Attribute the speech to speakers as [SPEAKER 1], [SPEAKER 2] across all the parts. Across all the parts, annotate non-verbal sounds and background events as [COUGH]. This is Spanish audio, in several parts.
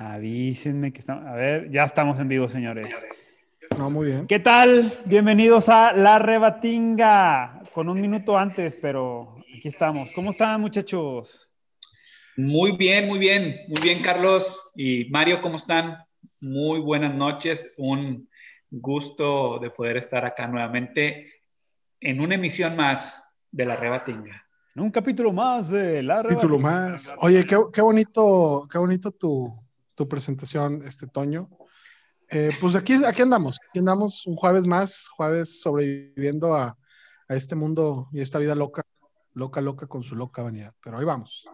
[SPEAKER 1] Avísenme que estamos. A ver, ya estamos en vivo, señores.
[SPEAKER 2] No, muy bien.
[SPEAKER 1] ¿Qué tal? Bienvenidos a La Rebatinga. Con un minuto antes, pero aquí estamos. ¿Cómo están, muchachos?
[SPEAKER 3] Muy bien, muy bien. Muy bien, Carlos y Mario, ¿cómo están? Muy buenas noches. Un gusto de poder estar acá nuevamente en una emisión más de La Rebatinga.
[SPEAKER 1] Un capítulo más de La Rebatinga.
[SPEAKER 2] Capítulo más. Oye, qué, qué bonito, qué bonito tu, tu presentación, este Toño. Eh, pues aquí, aquí andamos, aquí andamos un jueves más, jueves sobreviviendo a, a, este mundo y esta vida loca, loca, loca con su loca vanidad. Pero ahí vamos.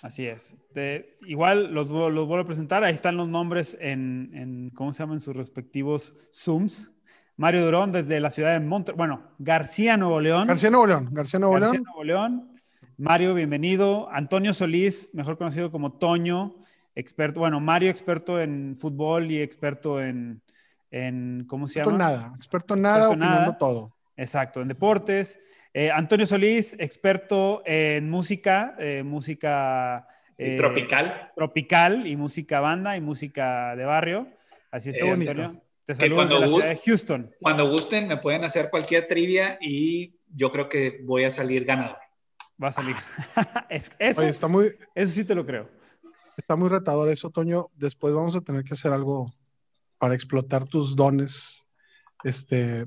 [SPEAKER 1] Así es. De, igual los, los vuelvo a presentar, ahí están los nombres en, en, ¿cómo se llaman? sus respectivos Zooms. Mario Durón desde la ciudad de Monterrey, bueno, García Nuevo León.
[SPEAKER 2] García Nuevo León, García Nuevo
[SPEAKER 1] García
[SPEAKER 2] León.
[SPEAKER 1] Nuevo León. Mario, bienvenido. Antonio Solís, mejor conocido como Toño, experto, bueno, Mario experto en fútbol y experto en, en ¿cómo se
[SPEAKER 2] experto
[SPEAKER 1] llama?
[SPEAKER 2] En nada, experto en nada,
[SPEAKER 1] Experto en
[SPEAKER 2] opinando
[SPEAKER 1] nada.
[SPEAKER 2] todo.
[SPEAKER 1] Exacto, en deportes. Eh, Antonio Solís, experto en música, eh, música
[SPEAKER 3] eh, tropical.
[SPEAKER 1] Tropical y música banda y música de barrio. Así es que, Antonio, te saludo de la ciudad de Houston.
[SPEAKER 3] Cuando gusten, me pueden hacer cualquier trivia y yo creo que voy a salir ganador.
[SPEAKER 1] Va a salir. [LAUGHS] es, eso,
[SPEAKER 2] Oye, está muy,
[SPEAKER 1] eso sí te lo creo.
[SPEAKER 2] Está muy retador eso, Toño. Después vamos a tener que hacer algo para explotar tus dones, este,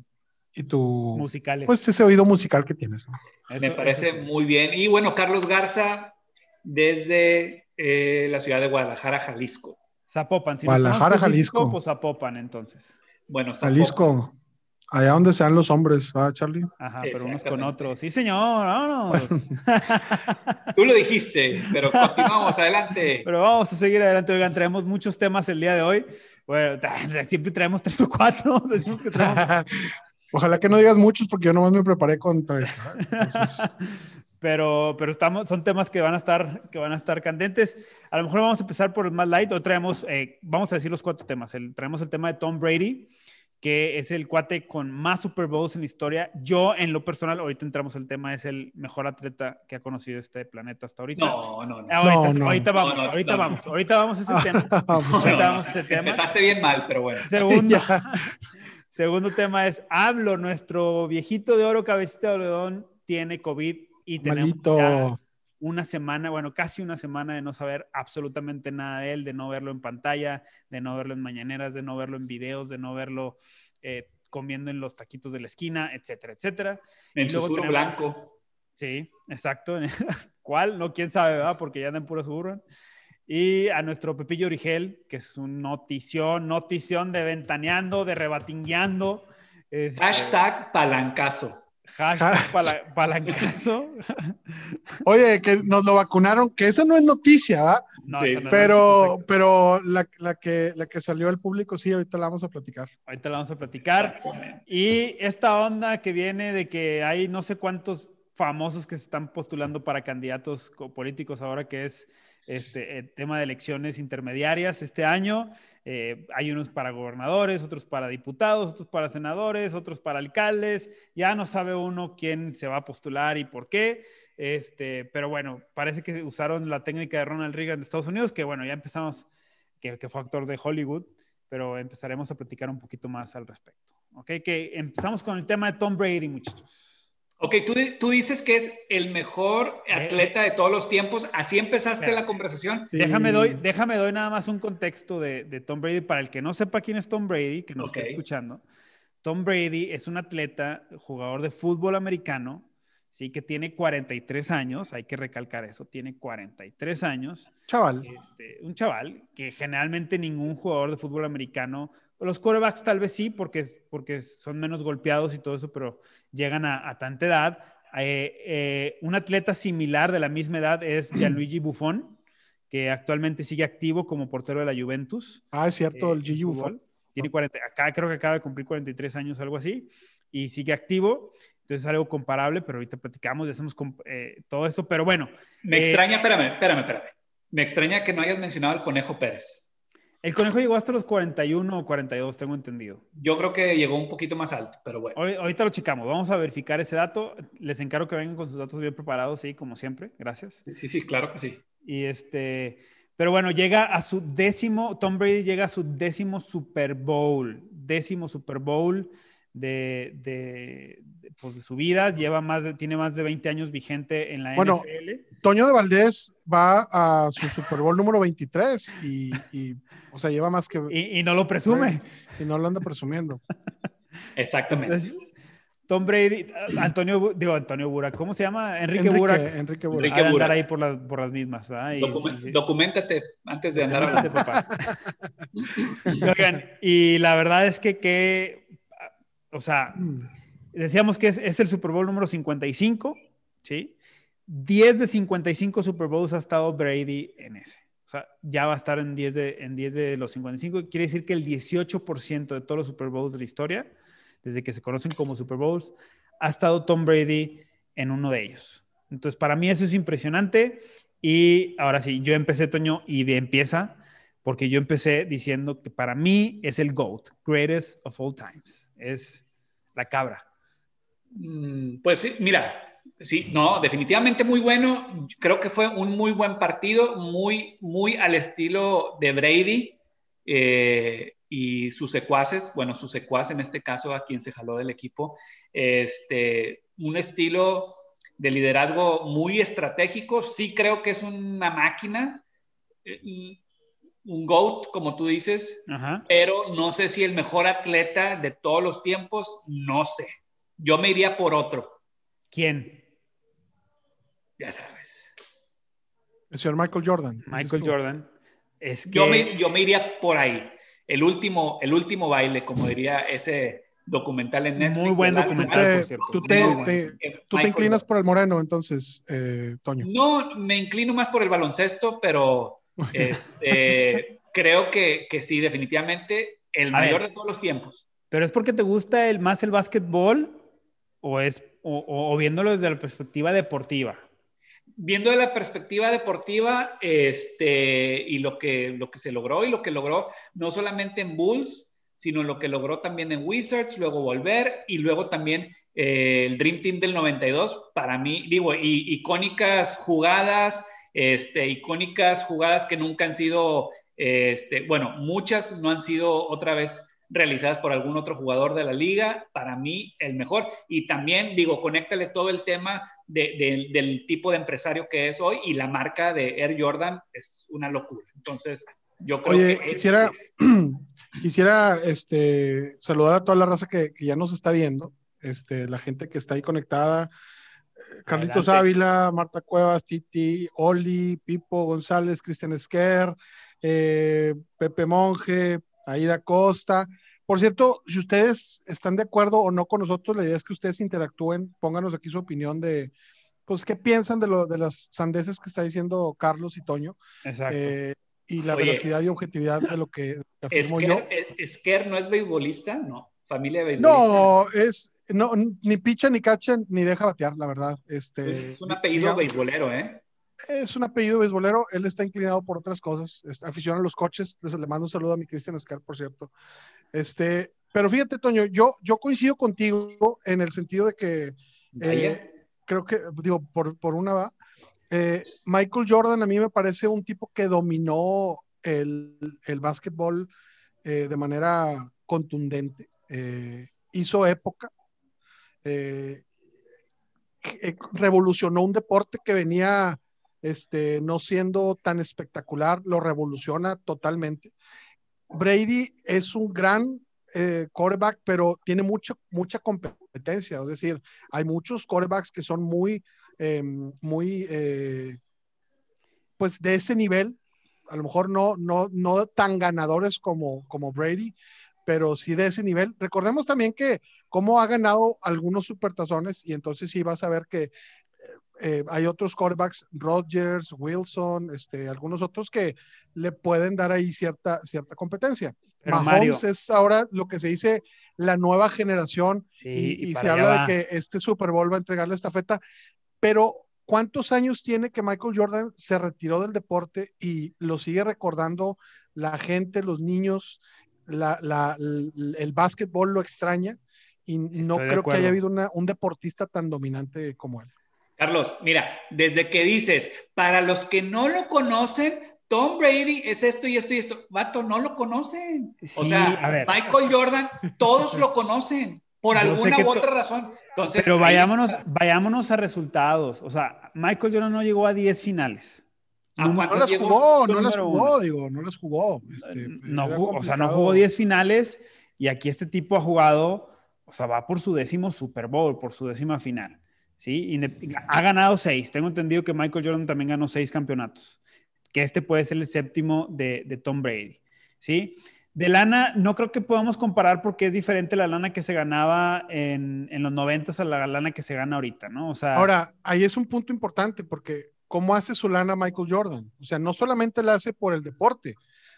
[SPEAKER 2] y tu...
[SPEAKER 1] Musicales.
[SPEAKER 2] Pues ese oído musical que tienes. ¿no?
[SPEAKER 3] Eso, Me parece sí. muy bien. Y bueno, Carlos Garza, desde eh, la ciudad de Guadalajara, Jalisco.
[SPEAKER 1] Zapopan. Si
[SPEAKER 2] Guadalajara,
[SPEAKER 1] no
[SPEAKER 2] Jalisco.
[SPEAKER 1] Pues Zapopan, entonces.
[SPEAKER 3] Bueno, Zapopan.
[SPEAKER 2] Jalisco. Allá donde sean los hombres, ¿va, Charlie?
[SPEAKER 1] Ajá, pero unos con otros. Sí, señor, vámonos. [LAUGHS]
[SPEAKER 3] Tú lo dijiste, pero continuamos, adelante. [LAUGHS]
[SPEAKER 1] Pero vamos a seguir adelante. Oigan, traemos muchos temas el día de hoy. Bueno, [LAUGHS] siempre traemos tres o cuatro. Decimos que traemos.
[SPEAKER 2] Ojalá que no digas muchos porque yo nomás me preparé con tres.
[SPEAKER 1] Entonces... pero, pero estamos, son temas que van a estar, que van a estar candentes. A lo mejor vamos a empezar por el más light. Hoy traemos, eh, vamos a decir los cuatro temas. El, traemos el tema de Tom Brady que es el cuate con más Super Bowls en la historia. Yo, en lo personal, ahorita entramos el tema, es el mejor atleta que ha conocido este planeta hasta ahorita.
[SPEAKER 3] No, no, no.
[SPEAKER 1] Ahorita,
[SPEAKER 2] no, no.
[SPEAKER 1] ahorita vamos,
[SPEAKER 3] No, no,
[SPEAKER 1] ahorita
[SPEAKER 3] no,
[SPEAKER 1] vamos, ahorita vamos a ese [LAUGHS] tema.
[SPEAKER 3] No,
[SPEAKER 1] ahorita vamos a ese tema.
[SPEAKER 3] Empezaste bien mal, pero bueno.
[SPEAKER 1] Segundo, [LAUGHS]
[SPEAKER 2] Sí, [LAUGHS]
[SPEAKER 1] segundo tema es, hablo, nuestro viejito de oro, cabecita de algodón, tiene COVID y tenemos ya una semana, bueno, casi una semana de no saber absolutamente nada de él, de no verlo en pantalla, de no verlo en mañaneras, de no verlo en videos, de no verlo eh, comiendo en los taquitos de la esquina, etcétera, etcétera.
[SPEAKER 3] En susurro blanco.
[SPEAKER 1] Sí, exacto. [LAUGHS] ¿Cuál? No, quién sabe, ¿verdad? Porque ya andan puro suburban. Y a nuestro Pepillo Origel, que es un notición, notición de ventaneando, de rebatingueando. este,
[SPEAKER 3] Hashtag palancazo.
[SPEAKER 1] Hashtag pala- [LAUGHS] palancazo.
[SPEAKER 2] Oye, que nos lo vacunaron, que eso no es noticia, ¿va?
[SPEAKER 1] No,
[SPEAKER 3] Sí,
[SPEAKER 2] Pero,
[SPEAKER 1] noticia,
[SPEAKER 2] pero la, la que, la que salió al público, sí, ahorita la vamos a platicar.
[SPEAKER 1] Ahorita la vamos a platicar. Y esta onda que viene de que hay no sé cuántos famosos que se están postulando para candidatos co- políticos ahora que es este el tema de elecciones intermediarias este año. Eh, hay unos para gobernadores, otros para diputados, otros para senadores, otros para alcaldes. Ya no sabe uno quién se va a postular y por qué. Este, pero bueno, parece que usaron la técnica de Ronald Reagan de Estados Unidos, que bueno, ya empezamos, que, que fue actor de Hollywood pero empezaremos a platicar un poquito más al respecto. Ok, que empezamos con el tema de Tom Brady, muchachos.
[SPEAKER 3] Ok, tú, tú dices que es el mejor
[SPEAKER 1] Eh,
[SPEAKER 3] atleta de todos los tiempos. Así empezaste la conversación.
[SPEAKER 2] Sí.
[SPEAKER 1] Déjame doy, déjame doy nada más un contexto de, de Tom Brady para el que no sepa quién es Tom Brady, que nos
[SPEAKER 3] Ok.
[SPEAKER 1] está escuchando. Tom Brady es un atleta, jugador de fútbol americano, sí, que tiene 43 años, hay que recalcar eso, tiene 43 años.
[SPEAKER 2] Chaval.
[SPEAKER 1] Este, un chaval que generalmente ningún jugador de fútbol americano, los quarterbacks tal vez sí, porque, porque son menos golpeados y todo eso, pero llegan a, a tanta edad. Eh, eh, un atleta similar de la misma edad es [CLEARS THROAT] Gianluigi Buffon, que actualmente sigue activo como portero de la Juventus.
[SPEAKER 2] Ah, es cierto,
[SPEAKER 1] eh,
[SPEAKER 2] el Gigi. Buffon.
[SPEAKER 1] Tiene 40, acá creo que acaba de cumplir 43 años, algo así, y sigue activo. Entonces es algo comparable, pero ahorita platicamos y hacemos eh, todo esto. Pero bueno,
[SPEAKER 3] Me
[SPEAKER 1] Eh,
[SPEAKER 3] extraña, espérame, espérame, espérame. Me extraña que no hayas mencionado al Conejo Pérez.
[SPEAKER 1] El conejo llegó hasta los 41 o 42, tengo entendido.
[SPEAKER 3] Yo creo que llegó un poquito más alto, pero bueno.
[SPEAKER 1] Hoy- ahorita lo checamos, vamos a verificar ese dato. Les encargo que vengan con sus datos bien preparados, sí, como siempre. Gracias.
[SPEAKER 3] Sí, sí, sí, claro que sí.
[SPEAKER 1] Y este, Pero bueno, llega a su décimo, Tom Brady llega a su décimo Super Bowl, décimo Super Bowl de, de, pues de su vida, lleva más de, tiene más de 20 años vigente en la
[SPEAKER 2] bueno,
[SPEAKER 1] NFL.
[SPEAKER 2] Toño de Valdés va a su Super Bowl número 23 y, y o sea, lleva más que...
[SPEAKER 1] Y, y, no lo presume.
[SPEAKER 2] Y no lo anda presumiendo. [LAUGHS]
[SPEAKER 3] Exactamente.
[SPEAKER 1] Entonces, Tom Brady, Antonio, digo Antonio Bura, ¿cómo se llama? Enrique, Enrique Burak.
[SPEAKER 2] Enrique Burak.
[SPEAKER 1] Enrique Burak. andar ahí por, la, por las mismas. ¿verdad? Y,
[SPEAKER 3] Document, y, documentate antes de andar a
[SPEAKER 1] papá. [LAUGHS] Oigan, y la verdad es que, que o sea, decíamos que es, es, el Super Bowl número 55, ¿sí? 10 de 55 Super Bowls ha estado Brady en ese. O sea, ya va a estar en 10 de, en 10 de los 55. Quiere decir que el 18% de todos los Super Bowls de la historia desde que se conocen como Super Bowls, ha estado Tom Brady en uno de ellos. Entonces, para mí eso es impresionante. Y ahora sí, yo empecé, Toño, y de empieza, porque yo empecé diciendo que para mí es el GOAT, greatest of all times. Es la cabra.
[SPEAKER 3] Pues sí, mira, sí, no, definitivamente muy bueno. Creo que fue un muy buen partido, muy, muy al estilo de Brady. Eh, y sus secuaces, bueno, su secuaz en este caso a quien se jaló del equipo, este, un estilo de liderazgo muy estratégico, sí creo que es una máquina, eh, un GOAT, como tú dices, Ajá. pero no sé si el mejor atleta de todos los tiempos, no sé. Yo me iría por otro.
[SPEAKER 1] ¿Quién?
[SPEAKER 3] Ya sabes.
[SPEAKER 2] El señor Michael Jordan.
[SPEAKER 1] Michael Jordan. Es que...
[SPEAKER 3] yo, me, yo me iría por ahí el último, el último baile, como diría ese documental en Netflix.
[SPEAKER 1] Muy buen documental, por cierto.
[SPEAKER 2] Tú te, te, tú te inclinas por el moreno, entonces, eh, Toño.
[SPEAKER 3] No, me inclino más por el baloncesto, pero este, creo que, que, sí, definitivamente, el mayor ver, de todos los tiempos.
[SPEAKER 1] ¿Pero es porque te gusta el, más el básquetbol o, es, o, o viéndolo desde la perspectiva deportiva?
[SPEAKER 3] viendo de la perspectiva deportiva este, y lo que, lo que se logró y lo que logró no solamente en Bulls, sino lo que logró también en Wizards, luego volver y luego también eh, el Dream Team del 92, para mí, digo, y, icónicas jugadas, este, icónicas jugadas que nunca han sido, este, bueno, muchas no han sido otra vez realizadas por algún otro jugador de la liga, para mí el mejor. Y también, digo, conéctale todo el tema de, de, del tipo de empresario que es hoy y la marca de Air Jordan es una locura. Entonces, yo creo
[SPEAKER 2] Oye,
[SPEAKER 3] que...
[SPEAKER 2] quisiera, [CLEARS THROAT] quisiera este, saludar a toda la raza que, que, ya nos está viendo, este, la gente que está ahí conectada. Carlitos Adelante. Ávila, Marta Cuevas, Titi, Oli, Pipo González, Cristian Esquer, eh, Pepe Monje, Aida Costa. Por cierto, si ustedes están de acuerdo o no con nosotros, la idea es que ustedes interactúen, pónganos aquí su opinión de, pues, qué piensan de, lo, de las sandeces que está diciendo Carlos y Toño.
[SPEAKER 1] Exacto.
[SPEAKER 2] Eh, y la Oye, veracidad y objetividad de lo que afirmo
[SPEAKER 3] Esquer,
[SPEAKER 2] yo.
[SPEAKER 3] ¿Esquer no es beisbolista? No, familia de beisbolista.
[SPEAKER 2] No, es, no, ni picha, ni cacha, ni deja batear, la verdad. Este,
[SPEAKER 3] es un apellido digamos, beisbolero, ¿eh?
[SPEAKER 2] Es un apellido beisbolero, él está inclinado por otras cosas, está aficionado a los coches, les le mando un saludo a mi Cristian Escar, por cierto. Este, pero fíjate, Toño, yo, yo coincido contigo en el sentido de que eh, creo que, digo, por, por una va, eh, Michael Jordan a mí me parece un tipo que dominó el, el básquetbol eh, de manera contundente, hizo época, revolucionó un deporte que venía este, no siendo tan espectacular, lo revoluciona totalmente. Brady es un gran eh, quarterback, pero tiene mucho, mucha competencia, es decir, hay muchos quarterbacks que son muy, eh, muy, eh, pues de ese nivel, a lo mejor no, no, no tan ganadores como, como Brady, pero sí de ese nivel. Recordemos también que cómo ha ganado algunos supertazones y entonces sí vas a ver que eh, hay otros quarterbacks, Rodgers, Wilson, este, algunos otros que le pueden dar ahí cierta, cierta competencia. Pero Mahomes Mario, es ahora lo que se dice la nueva generación sí, y, y, y se habla va. de que este Super Bowl va a entregarle esta feta, pero ¿cuántos años tiene que Michael Jordan se retiró del deporte y lo sigue recordando la gente, los niños, la, la, el, el básquetbol lo extraña y Estoy no creo que haya habido una, un deportista tan dominante como él.
[SPEAKER 3] Carlos, mira, desde que dices, para los que no lo conocen, Tom Brady es esto y esto y esto. Vato, no lo conocen. o sea, Michael Jordan, todos lo conocen por alguna u otra razón. Entonces,
[SPEAKER 1] pero vayámonos, vayámonos a resultados. O sea, Michael Jordan no llegó a 10 finales.
[SPEAKER 2] No, no las jugó, no las jugó, digo, no las jugó. Este,
[SPEAKER 1] no jugó o sea, no jugó 10 finales y aquí este tipo ha jugado, o sea, va por su décimo Super Bowl, por su décima final. ¿sí? Y ha ganado seis. Tengo entendido que Michael Jordan también ganó seis campeonatos, que este puede ser el séptimo de, de Tom Brady, ¿sí? De lana, no creo que podamos comparar porque es diferente la lana que se ganaba en, en los noventas a la lana que se gana ahorita, ¿no? O sea,
[SPEAKER 2] Ahora, ahí es un punto importante porque ¿cómo hace su lana Michael Jordan? O sea, no solamente la hace por el deporte,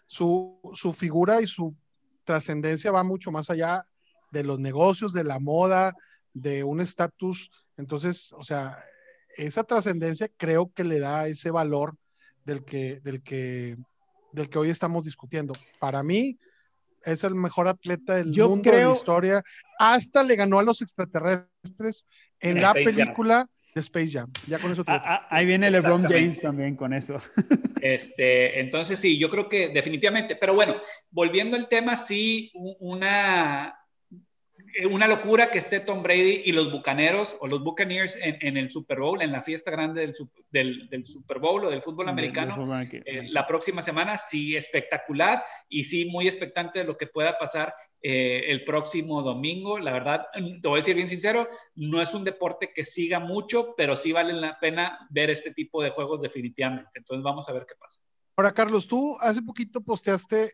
[SPEAKER 2] su, su figura y su trascendencia va mucho más allá de los negocios, de la moda, de un estatus entonces, o sea, esa trascendencia creo que le da ese valor del que, del que, del que hoy estamos discutiendo. Para mí, es el mejor atleta del mundo de la historia. Hasta le ganó a los extraterrestres en, la película de Space Jam. Ya con eso.
[SPEAKER 1] Ah, ah, ahí viene LeBron James también con eso. [LAUGHS]
[SPEAKER 3] Este, entonces sí, yo creo que definitivamente. Pero bueno, volviendo al tema, sí, una una locura que esté Tom Brady y los Bucaneros o los Buccaneers en, el Super Bowl, en la fiesta grande del, del, Super Bowl o del fútbol americano eh, la próxima semana. Sí, espectacular y sí, muy expectante de lo que pueda pasar eh, el próximo domingo. La verdad, te voy a decir bien sincero, no es un deporte que siga mucho, pero sí vale la pena ver este tipo de juegos definitivamente. Entonces vamos a ver qué pasa.
[SPEAKER 2] Ahora, Carlos, tú hace poquito posteaste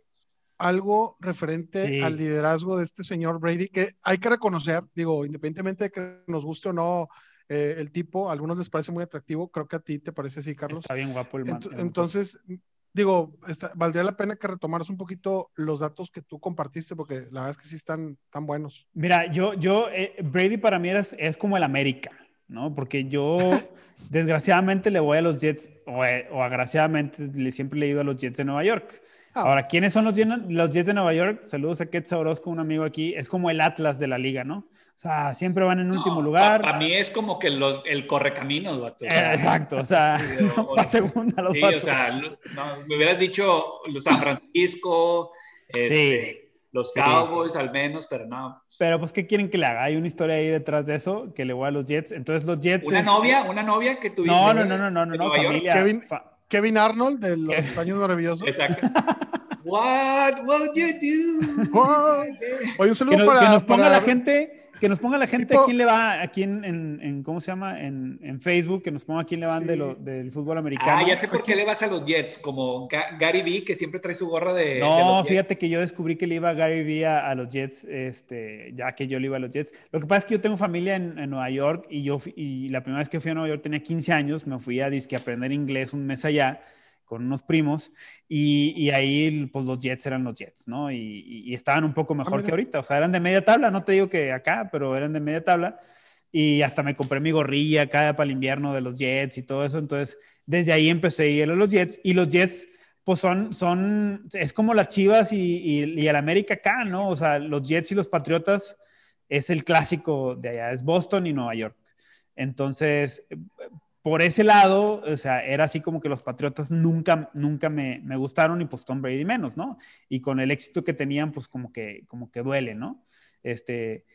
[SPEAKER 2] algo referente al liderazgo de este señor Brady, que hay que reconocer, digo, independientemente de que nos guste o no eh, el tipo, a algunos les parece muy atractivo, creo que a ti te parece así, Carlos.
[SPEAKER 1] Está bien guapo el man.
[SPEAKER 2] entonces, digo, valdría la pena que retomaras un poquito los datos que tú compartiste, porque la verdad es que sí están tan buenos.
[SPEAKER 1] Mira, yo, yo, eh, Brady para mí es, es como el América. ¿no? Porque yo, [LAUGHS] desgraciadamente, le voy a los Jets, o, eh, o agraciadamente, le siempre he ido a los Jets de Nueva York. Ah. Ahora, ¿quiénes son los, los Jets de Nueva York? Saludos a Ketsa Orozco, un amigo aquí. Es como el Atlas de la liga, ¿no? O sea, siempre van en último lugar.
[SPEAKER 3] Para mí es como que el correcaminos,
[SPEAKER 1] vato. exacto, o sea, para [LAUGHS] segunda los
[SPEAKER 3] Sí, o sea, me hubieras dicho los San Francisco, este, los Cowboys al menos, pero no.
[SPEAKER 1] Pero pues, ¿qué quieren que le haga? Hay una historia ahí detrás de eso, que le voy a los Jets. Entonces, los Jets.
[SPEAKER 3] ¿Una novia? ¿Una novia que tuviste?
[SPEAKER 1] No, no, no, no, no, no, no familia.
[SPEAKER 2] Kevin, Kevin Arnold de los años maravillosos.
[SPEAKER 3] Exacto. [LAUGHS] What would you do?
[SPEAKER 2] Oye, un saludo
[SPEAKER 1] para. Que nos ponga la gente. Que nos ponga la gente a quién le va, aquí en, en, ¿cómo se llama? En, en, Facebook, que nos ponga a quién le van de lo, del fútbol americano.
[SPEAKER 3] Ah, ya sé por qué le vas a los Jets, como Gary Vee, que siempre trae su gorra de.
[SPEAKER 1] No, fíjate que yo descubrí que le iba a Gary Vee a, los Jets, este, ya que yo le iba a los Jets. Lo que pasa es que yo tengo familia en, Nueva York y yo, y la primera vez que fui a Nueva York tenía 15 años, me fui a disque aprender inglés un mes allá con unos primos y, ahí pues los Jets eran los Jets, ¿no? Y, estaban un poco mejor ah, que ahorita, o sea, eran de media tabla, no te digo que acá, pero eran de media tabla y hasta me compré mi gorrilla acá para el invierno de los Jets y todo eso, entonces desde ahí empecé a ir a los Jets y los Jets pues son, son, es como las Chivas y, y, el América acá, ¿no? O sea, los Jets y los Patriotas es el clásico de allá, es Boston y Nueva York. Entonces, por ese lado, o sea, era así como que los Patriotas nunca, nunca me, me, gustaron y pues Tom Brady menos, ¿no? Y con el éxito que tenían, pues como que, como que duele, ¿no? Este,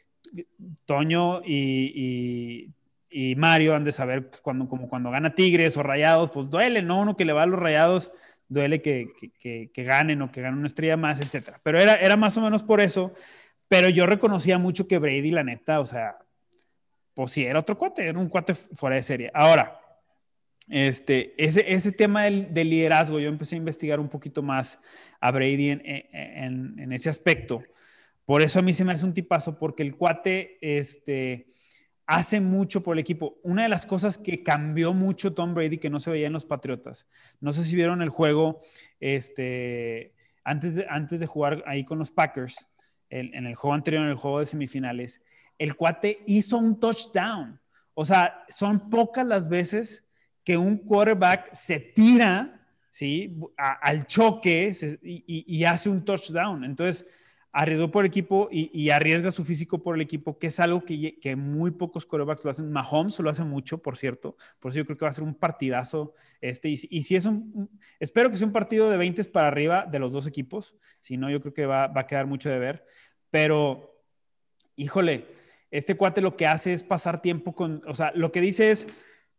[SPEAKER 1] Toño y, y, y Mario han de saber, pues cuando, como cuando gana Tigres o Rayados, pues duele, ¿no? Uno que le va a los Rayados, duele que, que, que ganen o que ganen una estrella más, etcétera. Pero era, era más o menos por eso, pero yo reconocía mucho que Brady, la neta, o sea, pues sí, era otro cuate, era un cuate fuera de serie. Ahora, este, ese, ese tema del, liderazgo, yo empecé a investigar un poquito más a Brady en, en, en, ese aspecto. Por eso a mí se me hace un tipazo, porque el cuate este, hace mucho por el equipo. Una de las cosas que cambió mucho Tom Brady, que no se veía en los Patriotas, no sé si vieron el juego este, antes, de, antes de jugar ahí con los Packers, en el juego anterior, en el juego de semifinales, el cuate hizo un touchdown. O sea, son pocas las veces que un quarterback se tira ¿sí? al choque y, hace un touchdown. Entonces, arriesgó por el equipo y, arriesga su físico por el equipo, que es algo que, muy pocos corebacks lo hacen. Mahomes lo hace mucho, por cierto. Por eso yo creo que va a ser un partidazo este. Y, si es un, espero que sea un partido de 20 para arriba de los dos equipos. Si no, yo creo que va, va a quedar mucho de ver. Pero, híjole, este cuate lo que hace es pasar tiempo con, o sea, lo que dice es,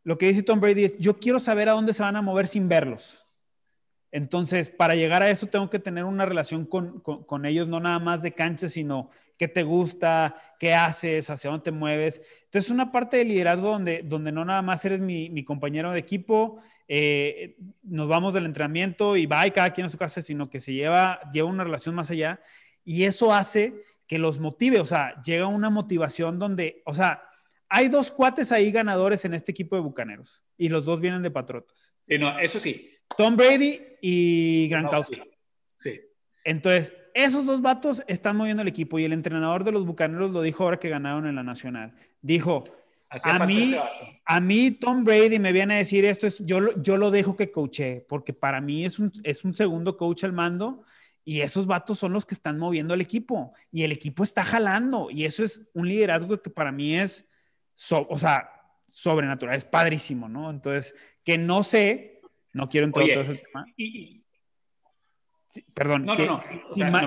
[SPEAKER 1] lo que dice Tom Brady es, yo quiero saber a dónde se van a mover sin verlos. Entonces, para llegar a eso tengo que tener una relación con, ellos, no nada más de cancha, sino qué te gusta, qué haces, hacia dónde te mueves. Entonces, es una parte de liderazgo donde, donde no nada más eres mi, compañero de equipo, eh, nos vamos del entrenamiento y va y cada quien a su casa, sino que se lleva, lleva una relación más allá. Y eso hace que los motive, o sea, llega una motivación donde, o sea, hay dos cuates ahí ganadores en este equipo de Bucaneros y los dos vienen de Patriotas.
[SPEAKER 3] Sí, no, eso sí,
[SPEAKER 1] Tom Brady y Gronkowski.
[SPEAKER 3] Sí.
[SPEAKER 1] Entonces, esos dos vatos están moviendo el equipo y el entrenador de los Bucaneros lo dijo ahora que ganaron en la Nacional. Dijo, a mí, este a mí Tom Brady me viene a decir esto, yo, yo lo dejo que coache, porque para mí es un, es un segundo coach al mando y esos vatos son los que están moviendo el equipo y el equipo está jalando y eso es un liderazgo que para mí es, o sea, sobrenatural, es padrísimo, ¿no? Entonces, que no sé no quiero entrar en todo ese tema. perdón. No, no,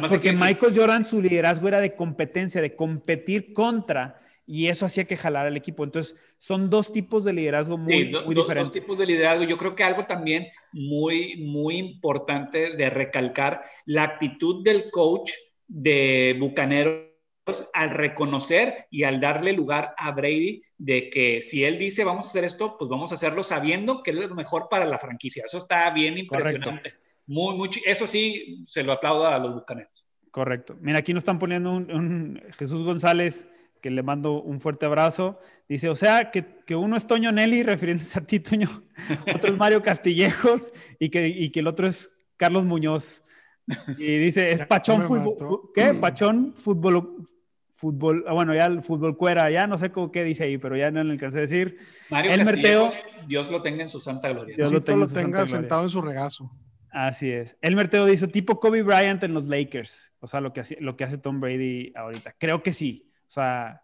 [SPEAKER 1] no. porque Michael Jordan, su liderazgo era de competencia, de competir contra, y eso hacía que jalara el equipo. Entonces, son dos tipos de liderazgo muy, muy diferentes.
[SPEAKER 3] Dos tipos de liderazgo. Yo creo que algo también muy, muy importante de recalcar, la actitud del coach de Bucanero al reconocer y al darle lugar a Brady de que si él dice vamos a hacer esto, pues vamos a hacerlo sabiendo que es lo mejor para la franquicia. Eso está bien impresionante. Muy, muy, eso sí, se lo aplaudo a los bucaneros.
[SPEAKER 1] Correcto. Mira, aquí nos están poniendo un, Jesús González, que le mando un fuerte abrazo. Dice, o sea, que, que uno es Toño Nelly, [LAUGHS] refiriéndose a ti, Toño. Otro es Mario Castillejos y que, y que el otro es Carlos Muñoz. Y dice, es Pachón Fútbol. ¿Qué? Pachón Fútbol, fútbol, ah, bueno, ya el fútbol cuera, ya no sé cómo qué dice ahí, pero ya no le alcancé a decir.
[SPEAKER 3] Mario el Merteo, Dios lo tenga en su santa gloria.
[SPEAKER 2] Dios lo tenga, sentado en su regazo.
[SPEAKER 1] Así es. El Merteo dice tipo Kobe Bryant en los Lakers, o sea, lo que, hace, lo que hace Tom Brady ahorita. Creo que sí, o sea,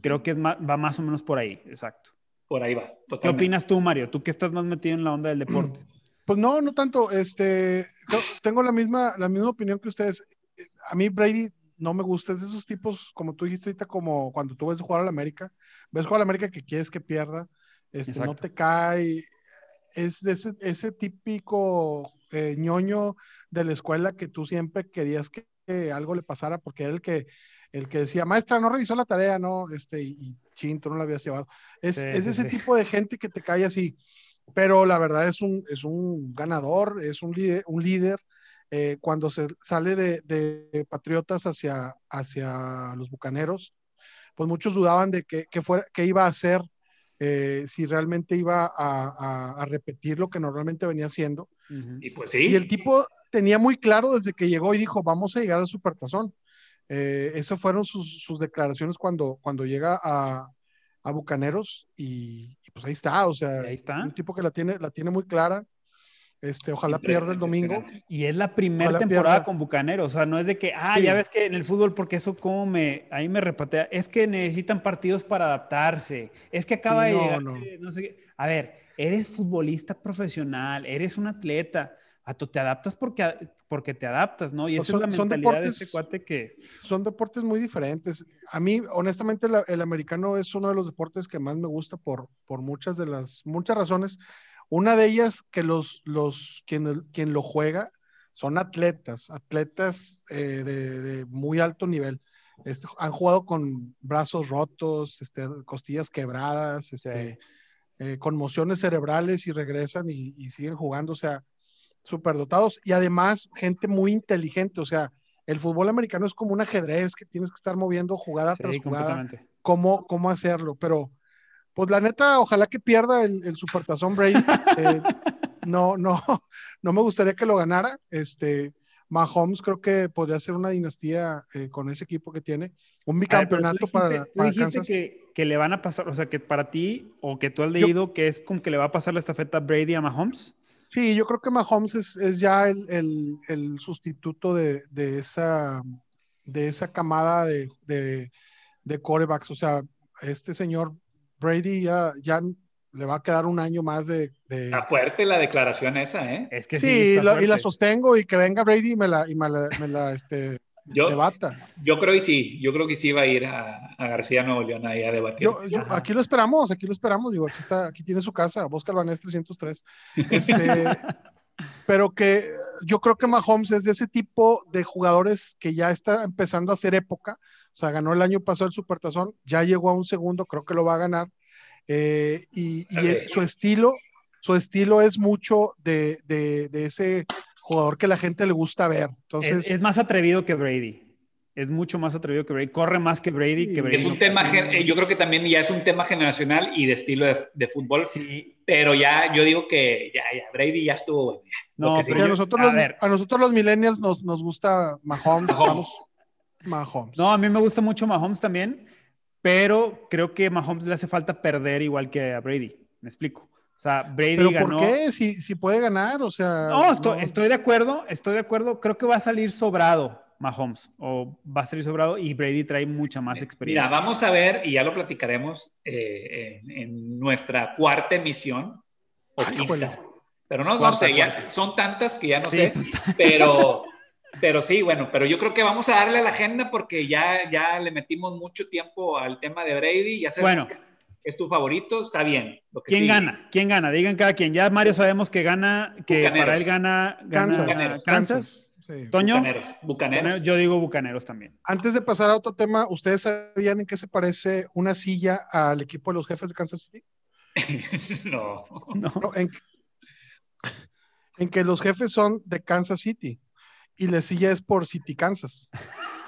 [SPEAKER 1] creo que va más o menos por ahí, exacto.
[SPEAKER 3] Por ahí va.
[SPEAKER 1] Totalmente. ¿Qué opinas tú, Mario? Tú que estás más metido en la onda del deporte. [CLEARS THROAT]
[SPEAKER 2] Pues no, no tanto. Este, tengo la misma, la misma opinión que ustedes. A mí Brady no me gusta. Es de esos tipos, como tú dijiste ahorita, como cuando tú ves jugar a la América, ves jugar a la América que quieres que pierda, este, no te cae. Es de ese, típico eh, ñoño de la escuela que tú siempre querías que, algo le pasara porque era el que, el que decía, maestra, no revisó la tarea, ¿no? Este, y, y tú no la habías llevado. Es, es ese tipo de gente que te cae así. Pero la verdad es un, es un ganador, es un líder, un líder eh, cuando se sale de, Patriotas hacia, hacia los Bucaneros, pues muchos dudaban de qué que iba a hacer, eh, si realmente iba a, repetir lo que normalmente venía haciendo.
[SPEAKER 3] Y pues sí.
[SPEAKER 2] Y el tipo tenía muy claro desde que llegó y dijo, vamos a llegar al Supertazón. Eh, esas fueron sus, declaraciones cuando, cuando llega a, Bucaneros y, pues ahí está, o sea, un tipo que la tiene, la tiene muy clara. Este, ojalá pierda el domingo.
[SPEAKER 1] Y es la primera temporada con Bucanero. O sea, no es de que, ah, ya ves que en el fútbol, porque eso como me, ahí me repatea. Es que necesitan partidos para adaptarse. Es que acaba de llegar. No. sé qué. A ver, eres futbolista profesional, eres un atleta. A tú te adaptas porque, porque te adaptas, ¿no? Y esa es la mentalidad de ese cuate que.
[SPEAKER 2] Son deportes muy diferentes. A mí, honestamente, el americano es uno de los deportes que más me gusta por, por muchas de las, muchas razones una de ellas que los, los quien, quien lo juega son atletas, atletas eh, de, muy alto nivel. Este, han jugado con brazos rotos, este, costillas quebradas, este, eh, conmociones cerebrales y regresan y, siguen jugando, o sea, superdotados y además gente muy inteligente, o sea, el fútbol americano es como un ajedrez que tienes que estar moviendo jugada tras jugada, cómo, cómo hacerlo, pero pues la neta, ojalá que pierda el, el Supertazón Brady. [LAUGHS] Eh, no, no, no me gustaría que lo ganara. Este, Mahomes creo que podría ser una dinastía eh, con ese equipo que tiene. Un bicampeonato para, para
[SPEAKER 1] dijiste que, que, le van a pasar, o sea, que para ti, o que tú has leído, que es como que le va a pasar la estafeta Brady a Mahomes.
[SPEAKER 2] Sí, yo creo que Mahomes es, es ya el, el, el sustituto de, de, esa, de esa camada de, de, de corebacks. O sea, este señor Brady ya, ya le va a quedar un año más de... de...
[SPEAKER 3] Está fuerte la declaración esa, ¿eh?
[SPEAKER 2] Es que sí, sí la, y la sostengo y que venga Brady y me la, y me la, me la este,
[SPEAKER 3] yo,
[SPEAKER 2] debata.
[SPEAKER 3] Yo creo que sí, yo creo que sí va a ir a, a García Nuevo León ahí a debatir.
[SPEAKER 2] Yo, yo, aquí lo esperamos, aquí lo esperamos, digo, aquí está, aquí tiene su casa, Bosca Albanés 303. Este, [LAUGHS] pero que yo creo que Mahomes es de ese tipo de jugadores que ya está empezando a hacer época, o sea, ganó el año pasado el Supertazón, ya llegó a un segundo, creo que lo va a ganar, eh, y, y su estilo, su estilo es mucho de, de, de, ese jugador que la gente le gusta ver. Entonces,
[SPEAKER 1] es, es, más atrevido que Brady. Es mucho más atrevido que Brady. Corre más que Brady.
[SPEAKER 3] Sí,
[SPEAKER 1] que Brady
[SPEAKER 3] es un
[SPEAKER 1] no
[SPEAKER 3] tema, yo creo que también ya es un tema generacional y de estilo de, de fútbol.
[SPEAKER 1] Sí.
[SPEAKER 3] Pero ya, yo digo que ya, ya, Brady ya estuvo. Ya,
[SPEAKER 2] no, pero a, nosotros a, los, ver. a nosotros los millennials nos, nos gusta Mahomes. Mahomes. Mahomes.
[SPEAKER 1] No, a mí me gusta mucho Mahomes también pero creo que Mahomes le hace falta perder igual que a Brady. Me explico. O sea, Brady
[SPEAKER 2] ¿Pero
[SPEAKER 1] ganó.
[SPEAKER 2] ¿Por qué? Si, si puede ganar, o sea.
[SPEAKER 1] No estoy, no, estoy, de acuerdo, estoy de acuerdo. Creo que va a salir sobrado Mahomes, o va a salir sobrado y Brady trae mucha más experiencia.
[SPEAKER 3] Mira, vamos a ver, y ya lo platicaremos eh, en, en, nuestra cuarta emisión, o Ay, quinta. Bueno. Pero no, cuarta, no sé, ya, son tantas que ya no sí, sé, pero. [LAUGHS] Pero sí, bueno, pero yo creo que vamos a darle a la agenda porque ya, ya le metimos mucho tiempo al tema de Brady. Ya sabemos bueno, que es tu favorito, está bien.
[SPEAKER 1] Lo que ¿Quién sigue. gana? ¿Quién gana? Digan cada quien. Ya Mario sabemos que gana, que Bucaneros. para él gana, gana
[SPEAKER 2] Kansas.
[SPEAKER 1] Kansas. Kansas.
[SPEAKER 2] Sí.
[SPEAKER 1] Toño.
[SPEAKER 3] Bucaneros. Bucaneros.
[SPEAKER 1] Yo digo Bucaneros también.
[SPEAKER 2] Antes de pasar a otro tema, ¿ustedes sabían en qué se parece una silla al equipo de los jefes de Kansas City? [LAUGHS] [LAUGHS]
[SPEAKER 3] no.
[SPEAKER 1] no.
[SPEAKER 2] no en, en que los jefes son de Kansas City y la silla es por City, Kansas.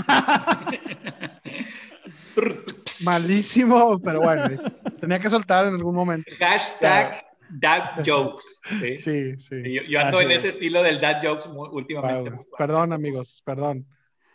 [SPEAKER 2] [LAUGHS] Malísimo, pero bueno, tenía que soltar en algún momento.
[SPEAKER 3] Hashtag dad jokes. Sí,
[SPEAKER 2] sí. sí.
[SPEAKER 3] Yo, yo, ando Así en es. ese estilo del dad jokes muy, últimamente.
[SPEAKER 2] Wow. Perdón, amigos, perdón.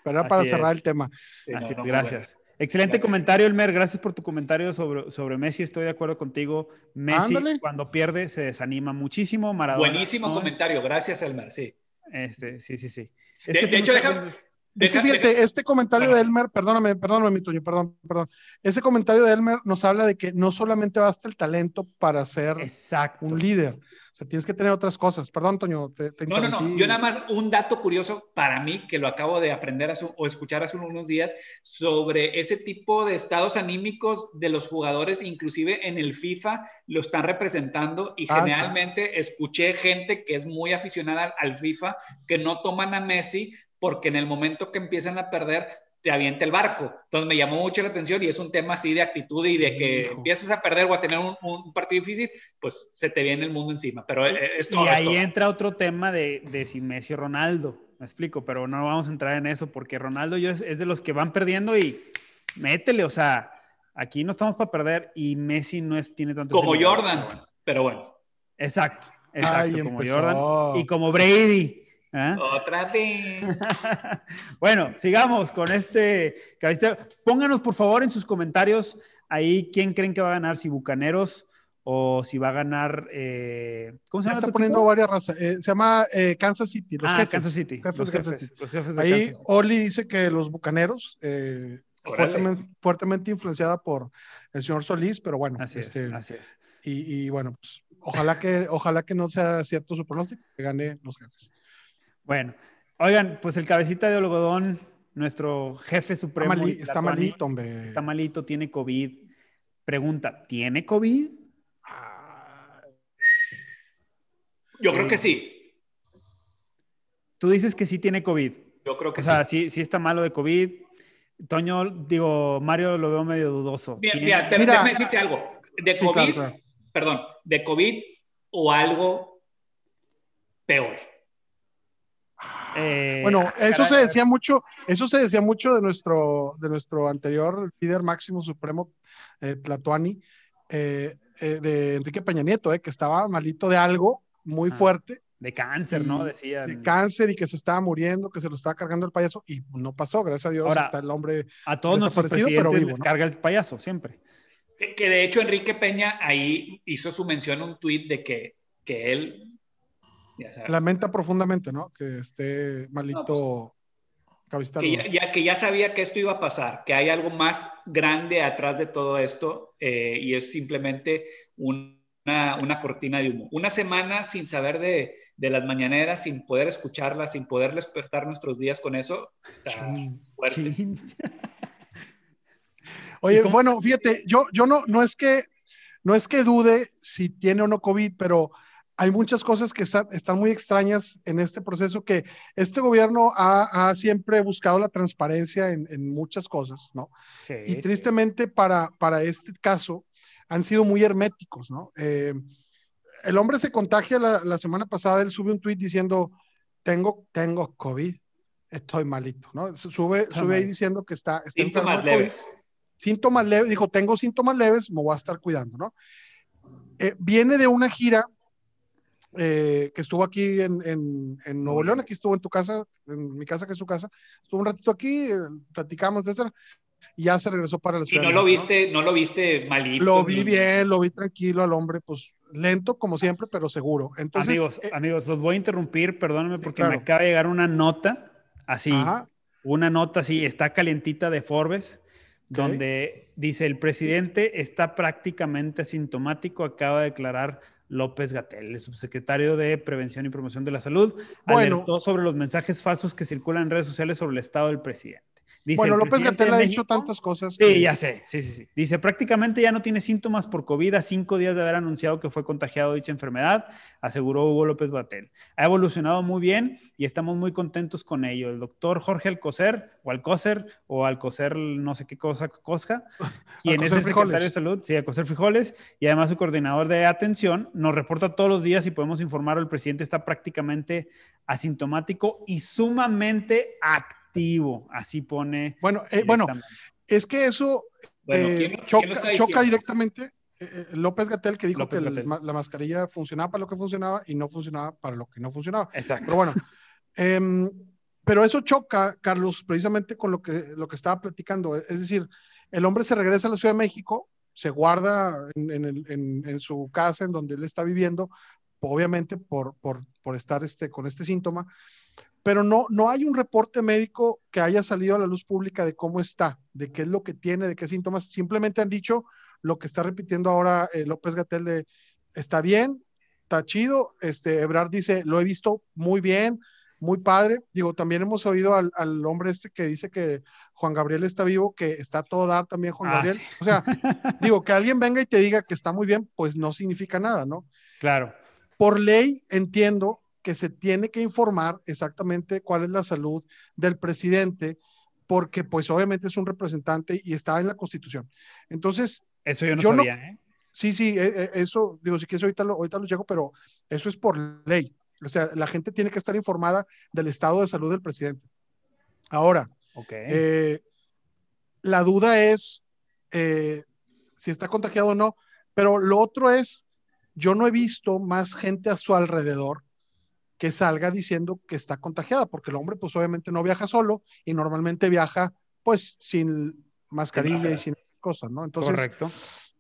[SPEAKER 2] Pero era para
[SPEAKER 1] Así
[SPEAKER 2] cerrar
[SPEAKER 1] es.
[SPEAKER 2] el tema.
[SPEAKER 1] Sí, Así, no, no, gracias. Bueno. Excelente gracias. comentario, Elmer. Gracias por tu comentario sobre, sobre Messi. Estoy de acuerdo contigo. Messi, Ándale. cuando pierde, se desanima muchísimo. Maradona,
[SPEAKER 3] Buenísimo ¿no? comentario. Gracias, Elmer. Sí.
[SPEAKER 1] Este, sí, sí, sí.
[SPEAKER 3] Es de, que de hecho, deja,
[SPEAKER 2] es que fíjate, este comentario de Elmer, perdóname, perdóname, mi Toño, perdón, perdón. Ese comentario de Elmer nos habla de que no solamente basta el talento para ser
[SPEAKER 1] Exacto.
[SPEAKER 2] un líder, o sea, tienes que tener otras cosas. Perdón, Toño, te, te
[SPEAKER 3] No, no, no, yo nada más un dato curioso para mí que lo acabo de aprender hace, o escuchar hace unos días sobre ese tipo de estados anímicos de los jugadores, inclusive en el FIFA lo están representando y ah, generalmente sí. escuché gente que es muy aficionada al FIFA que no toman a Messi porque en el momento que empiezan a perder, te avienta el barco. Entonces me llamó mucho la atención y es un tema así de actitud y de que Hijo. empiezas a perder o a tener un, un, partido difícil, pues se te viene el mundo encima. Pero esto,
[SPEAKER 1] y ahí esto. entra otro tema de, de si Messi o Ronaldo, me explico, pero no vamos a entrar en eso porque Ronaldo yo es, es de los que van perdiendo y métele, o sea, aquí no estamos para perder y Messi no es, tiene tanto...
[SPEAKER 3] Como Jordan, pero bueno.
[SPEAKER 1] Exacto, exacto, Ay, como empezó. Jordan y como Brady.
[SPEAKER 3] ¿Eh? Otra vez. [LAUGHS]
[SPEAKER 1] bueno, sigamos con este cabecero. Pónganos, por favor, en sus comentarios ahí quién creen que va a ganar, si Bucaneros o si va a ganar. Eh, ¿Cómo se llama?
[SPEAKER 2] Está poniendo tipo? varias razas. Eh, se llama eh, Kansas City.
[SPEAKER 1] Los ah, jefes, Kansas City.
[SPEAKER 2] Jefes,
[SPEAKER 1] los,
[SPEAKER 2] jefes,
[SPEAKER 1] jefes, los jefes de
[SPEAKER 2] ahí
[SPEAKER 1] Kansas.
[SPEAKER 2] Oli dice que los Bucaneros. eh, Fuertemente, fuertemente, influenciada por el señor Solís, pero bueno.
[SPEAKER 1] Así
[SPEAKER 2] este,
[SPEAKER 1] es, así es.
[SPEAKER 2] Y, y bueno, pues, ojalá que, ojalá que no sea cierto su pronóstico, que gane los jefes.
[SPEAKER 1] Bueno, oigan, pues el cabecita de algodón, nuestro jefe supremo.
[SPEAKER 2] Está, mali está malito, hombre.
[SPEAKER 1] Está malito, tiene COVID. Pregunta, ¿tiene COVID?
[SPEAKER 2] Ah.
[SPEAKER 3] Yo creo que sí.
[SPEAKER 1] Tú dices que sí tiene COVID.
[SPEAKER 3] Yo creo que
[SPEAKER 1] o
[SPEAKER 3] sí.
[SPEAKER 1] sea, sí, sí está malo de COVID. Toño, digo, Mario lo veo medio dudoso.
[SPEAKER 3] Mira, mira, mira déjame decirte algo. De sí, COVID, claro, claro. perdón, de COVID o algo peor.
[SPEAKER 2] Eh, bueno, eso caray, se decía mucho, eso se decía mucho de nuestro, de nuestro anterior líder máximo supremo, eh, Tlatuani, eh, eh, de Enrique Peña Nieto, eh, que estaba malito de algo muy ah, fuerte.
[SPEAKER 1] De cáncer,
[SPEAKER 2] y,
[SPEAKER 1] ¿no? Decían.
[SPEAKER 2] De cáncer y que se estaba muriendo, que se lo estaba cargando el payaso, y no pasó, gracias a Dios,
[SPEAKER 1] Ahora,
[SPEAKER 2] está el hombre
[SPEAKER 1] a todos nuestros presidentes pero vivo, les carga el payaso, siempre.
[SPEAKER 3] Que de hecho Enrique Peña ahí hizo su mención en un tuit de que, que él
[SPEAKER 2] Lamenta profundamente, ¿no? Que esté malito. No,
[SPEAKER 3] que ya, que ya sabía que esto iba a pasar, que hay algo más grande atrás de todo esto eh, y es simplemente una, una, cortina de humo. Una semana sin saber de, de, las mañaneras, sin poder escucharlas, sin poder despertar nuestros días con eso, está fuerte. [LAUGHS]
[SPEAKER 2] Oye, bueno, fíjate, yo, yo no, no es que no es que dude si tiene o no COVID, pero hay muchas cosas que están, muy extrañas en este proceso que este gobierno ha, siempre buscado la transparencia en, muchas cosas, ¿no? y tristemente para, para este caso han sido muy herméticos, ¿no? Eh, el hombre se contagia la, semana pasada, él sube un tweet diciendo, tengo, tengo COVID, estoy malito, ¿no? Sube, sube ahí diciendo que está, está
[SPEAKER 3] síntomas leves.
[SPEAKER 2] Síntomas leves, dijo, tengo síntomas leves, me voy a estar cuidando, ¿no? Eh, viene de una gira eh, que estuvo aquí en, en, Nuevo León, aquí estuvo en tu casa, en mi casa que es su casa, estuvo un ratito aquí, eh, platicamos de eso, y ya se regresó para la
[SPEAKER 3] ciudad. Y no lo viste, ¿no? lo viste malito.
[SPEAKER 2] Lo vi bien, lo vi tranquilo al hombre, pues lento como siempre, pero seguro. Entonces,
[SPEAKER 1] amigos, eh, amigos, los voy a interrumpir, perdónenme porque me acaba de llegar una nota, así, una nota así, está calientita de Forbes, donde dice el presidente está prácticamente asintomático, acaba de declarar López Gatel, el subsecretario de Prevención y Promoción de la Salud, bueno, alertó sobre los mensajes falsos que circulan en redes sociales sobre el estado del presidente
[SPEAKER 2] bueno, López Gatel ha dicho tantas cosas.
[SPEAKER 1] Sí, ya sé, sí, sí, sí. Dice, prácticamente ya no tiene síntomas por COVID a cinco días de haber anunciado que fue contagiado de dicha enfermedad, aseguró Hugo López Gatel. Ha evolucionado muy bien y estamos muy contentos con ello. El doctor Jorge Alcocer, o Alcocer, o Alcocer, no sé qué cosa, Cosca, [LAUGHS] quien es el secretario de Salud, sí, Alcocer Frijoles, y además su coordinador de atención, nos reporta todos los días y podemos informar, el presidente está prácticamente asintomático y sumamente activo así pone.
[SPEAKER 2] Bueno, eh, bueno es que eso eh, choca, directamente. Eh, López Gatel que dijo que la mascarilla funcionaba para lo que funcionaba y no funcionaba para lo que no funcionaba.
[SPEAKER 1] Exacto.
[SPEAKER 2] Pero bueno, em, pero eso choca, Carlos, precisamente con lo que, lo que estaba platicando. Es decir, el hombre se regresa a la Ciudad de México, se guarda en, su casa en donde él está viviendo, obviamente por, por, por estar este, con este síntoma, pero no, no hay un reporte médico que haya salido a la luz pública de cómo está, de qué es lo que tiene, de qué síntomas. Simplemente han dicho lo que está repitiendo ahora eh, López Gatel de está bien, está chido. Este, Ebrard dice, lo he visto muy bien, muy padre. Digo, también hemos oído al, hombre este que dice que Juan Gabriel está vivo, que está todo dar también Juan ah, Gabriel. O sea, [LAUGHS] digo, que alguien venga y te diga que está muy bien, pues no significa nada, ¿no?
[SPEAKER 1] Claro.
[SPEAKER 2] Por ley entiendo que se tiene que informar exactamente cuál es la salud del presidente, porque pues obviamente es un representante y está en la constitución. Entonces...
[SPEAKER 1] Eso yo no sabía, ¿eh?
[SPEAKER 2] Sí, sí, e, e, eso, digo, si quieres ahorita lo, ahorita lo llego, pero eso es por ley. O sea, la gente tiene que estar informada del estado de salud del presidente. Ahora, eh, la duda es eh, si está contagiado o no, pero lo otro es, yo no he visto más gente a su alrededor que salga diciendo que está contagiada, porque el hombre pues obviamente no viaja solo y normalmente viaja pues sin mascarilla y sin cosas, ¿no? Entonces,
[SPEAKER 1] Correcto.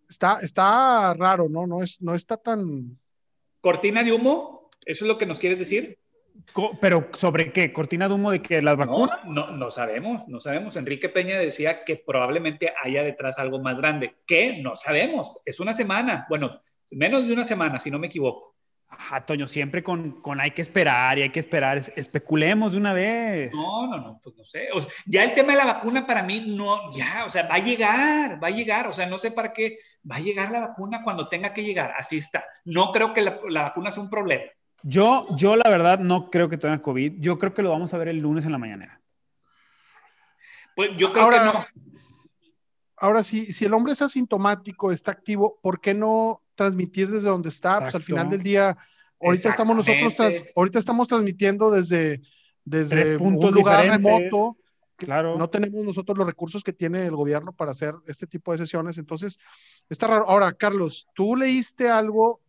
[SPEAKER 2] Está, está raro, ¿no? No, es, no está tan...
[SPEAKER 3] ¿Cortina de humo? ¿Eso es lo que nos quieres decir?
[SPEAKER 1] ¿Pero sobre qué? ¿Cortina de humo de que las vacunas?
[SPEAKER 3] No, no, no, sabemos, no sabemos. Enrique Peña decía que probablemente haya detrás algo más grande. ¿Qué? No sabemos. Es una semana. Bueno, menos de una semana, si no me equivoco.
[SPEAKER 1] Ajá, Toño, siempre con, con, hay que esperar y hay que esperar. Especulemos de una vez.
[SPEAKER 3] No, no, no, pues no sé. ya el tema de la vacuna para mí no, ya, o sea, va a llegar, va a llegar. O sea, no sé para qué. Va a llegar la vacuna cuando tenga que llegar. Así está. No creo que la, la vacuna sea un problema.
[SPEAKER 1] Yo, yo la verdad no creo que tenga COVID. Yo creo que lo vamos a ver el lunes en la mañana.
[SPEAKER 3] Pues yo creo que no.
[SPEAKER 2] Ahora, si, si el hombre es asintomático, está activo, ¿por qué no transmitir desde donde está, pues al final del día, ahorita estamos nosotros, ahorita estamos transmitiendo desde, desde un lugar remoto. Claro. No tenemos nosotros los recursos que tiene el gobierno para hacer este tipo de sesiones, entonces está raro. Ahora, Carlos, tú leíste algo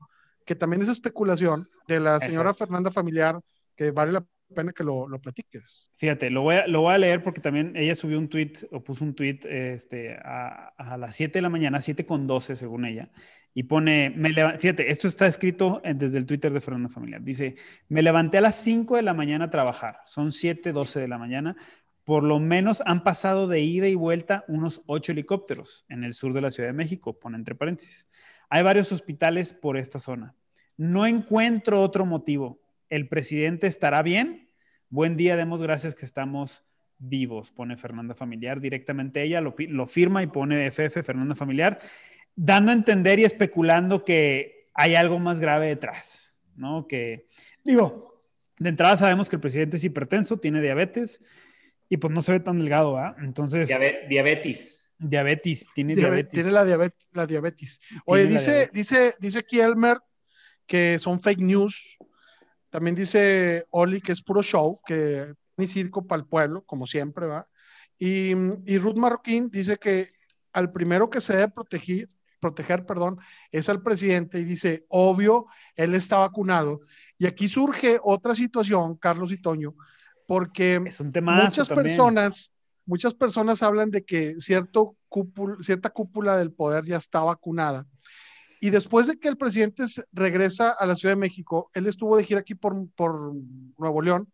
[SPEAKER 2] que también es especulación de la señora Fernanda Familiar, que vale la pena que lo, lo platiques.
[SPEAKER 1] Fíjate, lo voy, a, lo voy a leer porque también ella subió un tweet o puso un tweet este, a, a las 7 de la mañana, 7 con 12 según ella, y pone, me fíjate, esto está escrito desde el Twitter de Fernanda Familiar. Dice, me levanté a las 5 de la mañana a trabajar, son 7, 12 de la mañana. por lo menos han pasado de ida y vuelta unos ocho helicópteros en el sur de la Ciudad de México, pone entre paréntesis. Hay varios hospitales por esta zona. No encuentro otro motivo. ¿El presidente estará bien? Buen día, demos gracias que estamos vivos, pone Fernanda Familiar. Directamente ella lo, lo firma y pone FF Fernanda Familiar, dando a entender y especulando que hay algo más grave detrás, ¿no? Que, digo, de entrada sabemos que el presidente es hipertenso, tiene diabetes y pues no se ve tan delgado, ¿va? Entonces...
[SPEAKER 3] diabetes.
[SPEAKER 1] Diabetes, tiene diabetes.
[SPEAKER 2] Tiene la, diabetes, la diabetes. Oye, dice, dice, dice Kielmer que son fake news. También dice Oli que es puro show, que ni circo para el pueblo, como siempre, ¿va? Y, y Ruth Marroquín dice que al primero que se debe proteger, proteger, perdón, es al presidente y dice, obvio, él está vacunado. Y aquí surge otra situación, Carlos y Toño, porque muchas personas, muchas personas hablan de que cierto cierta cúpula del poder ya está vacunada. Y después de que el presidente regresa a la Ciudad de México, él estuvo de gira aquí por, por Nuevo León.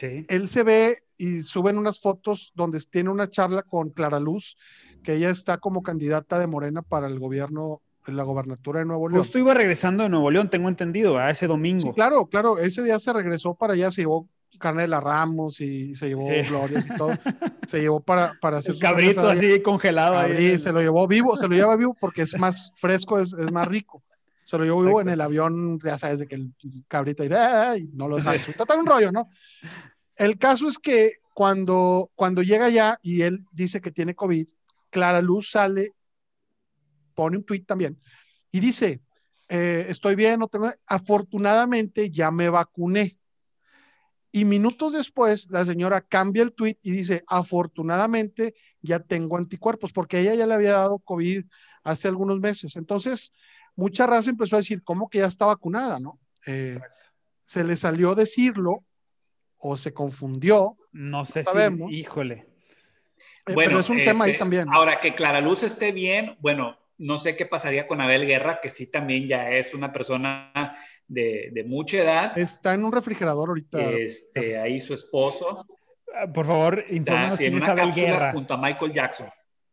[SPEAKER 2] Él se ve y suben unas fotos donde tiene una charla con Clara Luz, que ella está como candidata de Morena para el gobierno, la gobernatura de Nuevo León.
[SPEAKER 1] Justo iba regresando de Nuevo León, tengo entendido, a ese domingo.
[SPEAKER 2] claro, claro, ese día se regresó para allá, se llevó Carnela Ramos y se llevó Glorias y todo. [LAUGHS] Se llevó para, para hacer
[SPEAKER 1] su cabrito así congelado.
[SPEAKER 2] ahí se lo llevó vivo, se lo lleva vivo porque es más [LAUGHS] fresco, es, es más rico. Se lo llevó vivo en el avión, ya sabes, de que el cabrito irá y no lo sabe. Total un rollo, ¿no? El caso es que cuando, cuando llega allá y él dice que tiene COVID, Clara Luz sale, pone un tweet también y dice, eh, estoy bien, no tengo... afortunadamente ya me vacuné. Y minutos después, la señora cambia el tweet y dice, afortunadamente ya tengo anticuerpos, porque ella ya le había dado COVID hace algunos meses. Entonces, mucha raza empezó a decir, ¿cómo que ya está vacunada, no? Eh, se le salió decirlo o se confundió.
[SPEAKER 1] No sé si, híjole.
[SPEAKER 2] Eh, bueno, pero es un tema ahí este, también.
[SPEAKER 3] Ahora que Clara Luz esté bien, bueno, no sé qué pasaría con Abel Guerra, que sí también ya es una persona de, mucha edad.
[SPEAKER 2] Está en un refrigerador ahorita.
[SPEAKER 3] Este, ahí su esposo.
[SPEAKER 1] Ah, por favor, infórmanos quién es Abel Guerra.
[SPEAKER 3] Junto a Michael Jackson.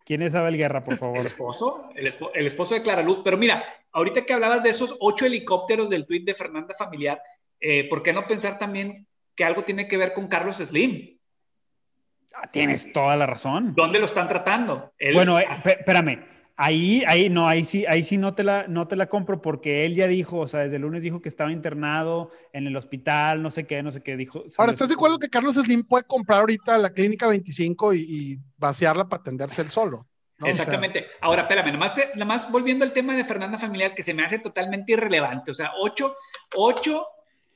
[SPEAKER 1] ¿Quién es Abel Guerra, por favor?
[SPEAKER 3] El esposo, el, esposo de Clara Luz. Pero mira, ahorita que hablabas de esos ocho helicópteros del tuit de Fernanda Familiar, eh, ¿por qué no pensar también que algo tiene que ver con Carlos Slim?
[SPEAKER 1] Ah, tienes toda la razón.
[SPEAKER 3] ¿Dónde lo están tratando?
[SPEAKER 1] bueno, eh, espérame. Ahí, ahí, no, ahí sí, ahí sí no te, la, no te la compro porque él ya dijo, o sea, desde el lunes dijo que estaba internado en el hospital, no sé qué, no sé qué dijo.
[SPEAKER 2] Ahora, ¿estás de acuerdo que Carlos Slim puede comprar ahorita la clínica 25 y, vaciarla para atenderse él solo?
[SPEAKER 3] Exactamente. Ahora, espérame, nomás, nomás volviendo al tema de Fernanda Familiar, que se me hace totalmente irrelevante. O sea, ocho, ocho,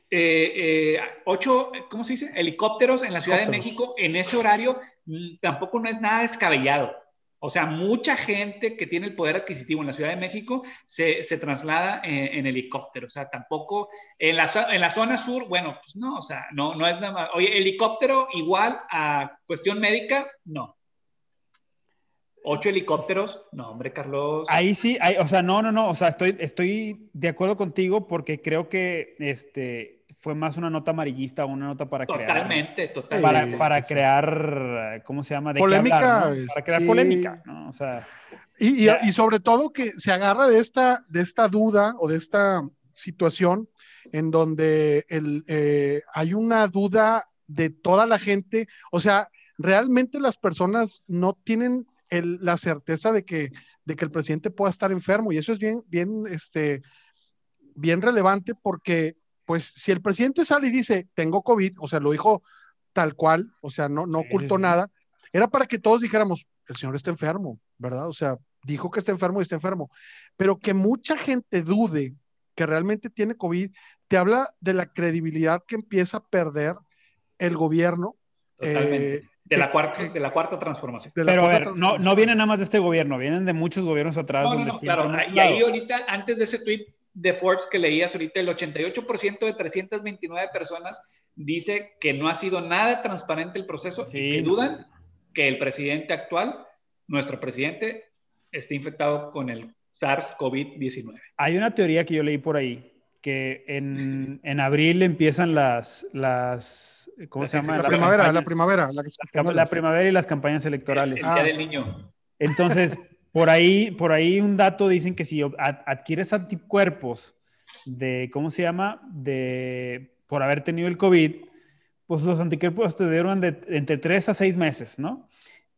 [SPEAKER 3] eh, eh, ocho, ¿cómo se dice? Helicópteros en la Ciudad de México en ese horario mm, tampoco no es nada descabellado. O sea, mucha gente que tiene el poder adquisitivo en la Ciudad de México se, traslada en, helicóptero. O sea, tampoco en la, en la zona sur, bueno, pues no, o sea, no, no es nada más. Oye, helicóptero igual a cuestión médica, no. Ocho helicópteros, no, hombre, Carlos.
[SPEAKER 1] Ahí sí, o sea, no, no, no, o sea, estoy, estoy de acuerdo contigo porque creo que este, fue más una nota amarillista o una nota para
[SPEAKER 3] crear. Totalmente,
[SPEAKER 1] totalmente. Para, crear, ¿cómo se llama?
[SPEAKER 2] polémica.
[SPEAKER 1] Para crear polémica, ¿no? O sea.
[SPEAKER 2] Y, y, sobre todo que se agarra de esta, de esta duda o de esta situación en donde el, eh, hay una duda de toda la gente. O sea, realmente las personas no tienen el, la certeza de que, de que el presidente pueda estar enfermo. Y eso es bien, bien, este, bien relevante porque pues si el presidente sale y dice, tengo COVID, o sea, lo dijo tal cual, o sea, no, no ocultó nada, era para que todos dijéramos, el señor está enfermo, ¿verdad? O sea, dijo que está enfermo y está enfermo. Pero que mucha gente dude que realmente tiene COVID, te habla de la credibilidad que empieza a perder el gobierno.
[SPEAKER 3] Eh, de la, cuarta, de la cuarta transformación.
[SPEAKER 1] Pero a ver, no, no vienen nada más de este gobierno, vienen de muchos gobiernos atrás.
[SPEAKER 3] No, no, no claro. Y ahí ahorita, antes de ese tweet, de Forbes que leías ahorita, el 88% de 329 personas dice que no ha sido nada transparente el proceso y que dudan que el presidente actual, nuestro presidente, esté infectado con el SARS-CoV-19.
[SPEAKER 1] Hay una teoría que yo leí por ahí que en, [LAUGHS] en abril empiezan las, las ¿cómo se llama?
[SPEAKER 2] La
[SPEAKER 1] Las
[SPEAKER 2] primavera, la
[SPEAKER 1] campañas.
[SPEAKER 2] primavera. La,
[SPEAKER 1] cam- la primavera y las campañas electorales.
[SPEAKER 3] El
[SPEAKER 2] Ah.
[SPEAKER 3] Día del Niño.
[SPEAKER 1] Entonces, [LAUGHS] por ahí, por ahí un dato dicen que si ad- adquieres anticuerpos de, ¿cómo se llama? De, por haber tenido el COVID, pues los anticuerpos te duran de entre 3 a 6 meses, ¿no?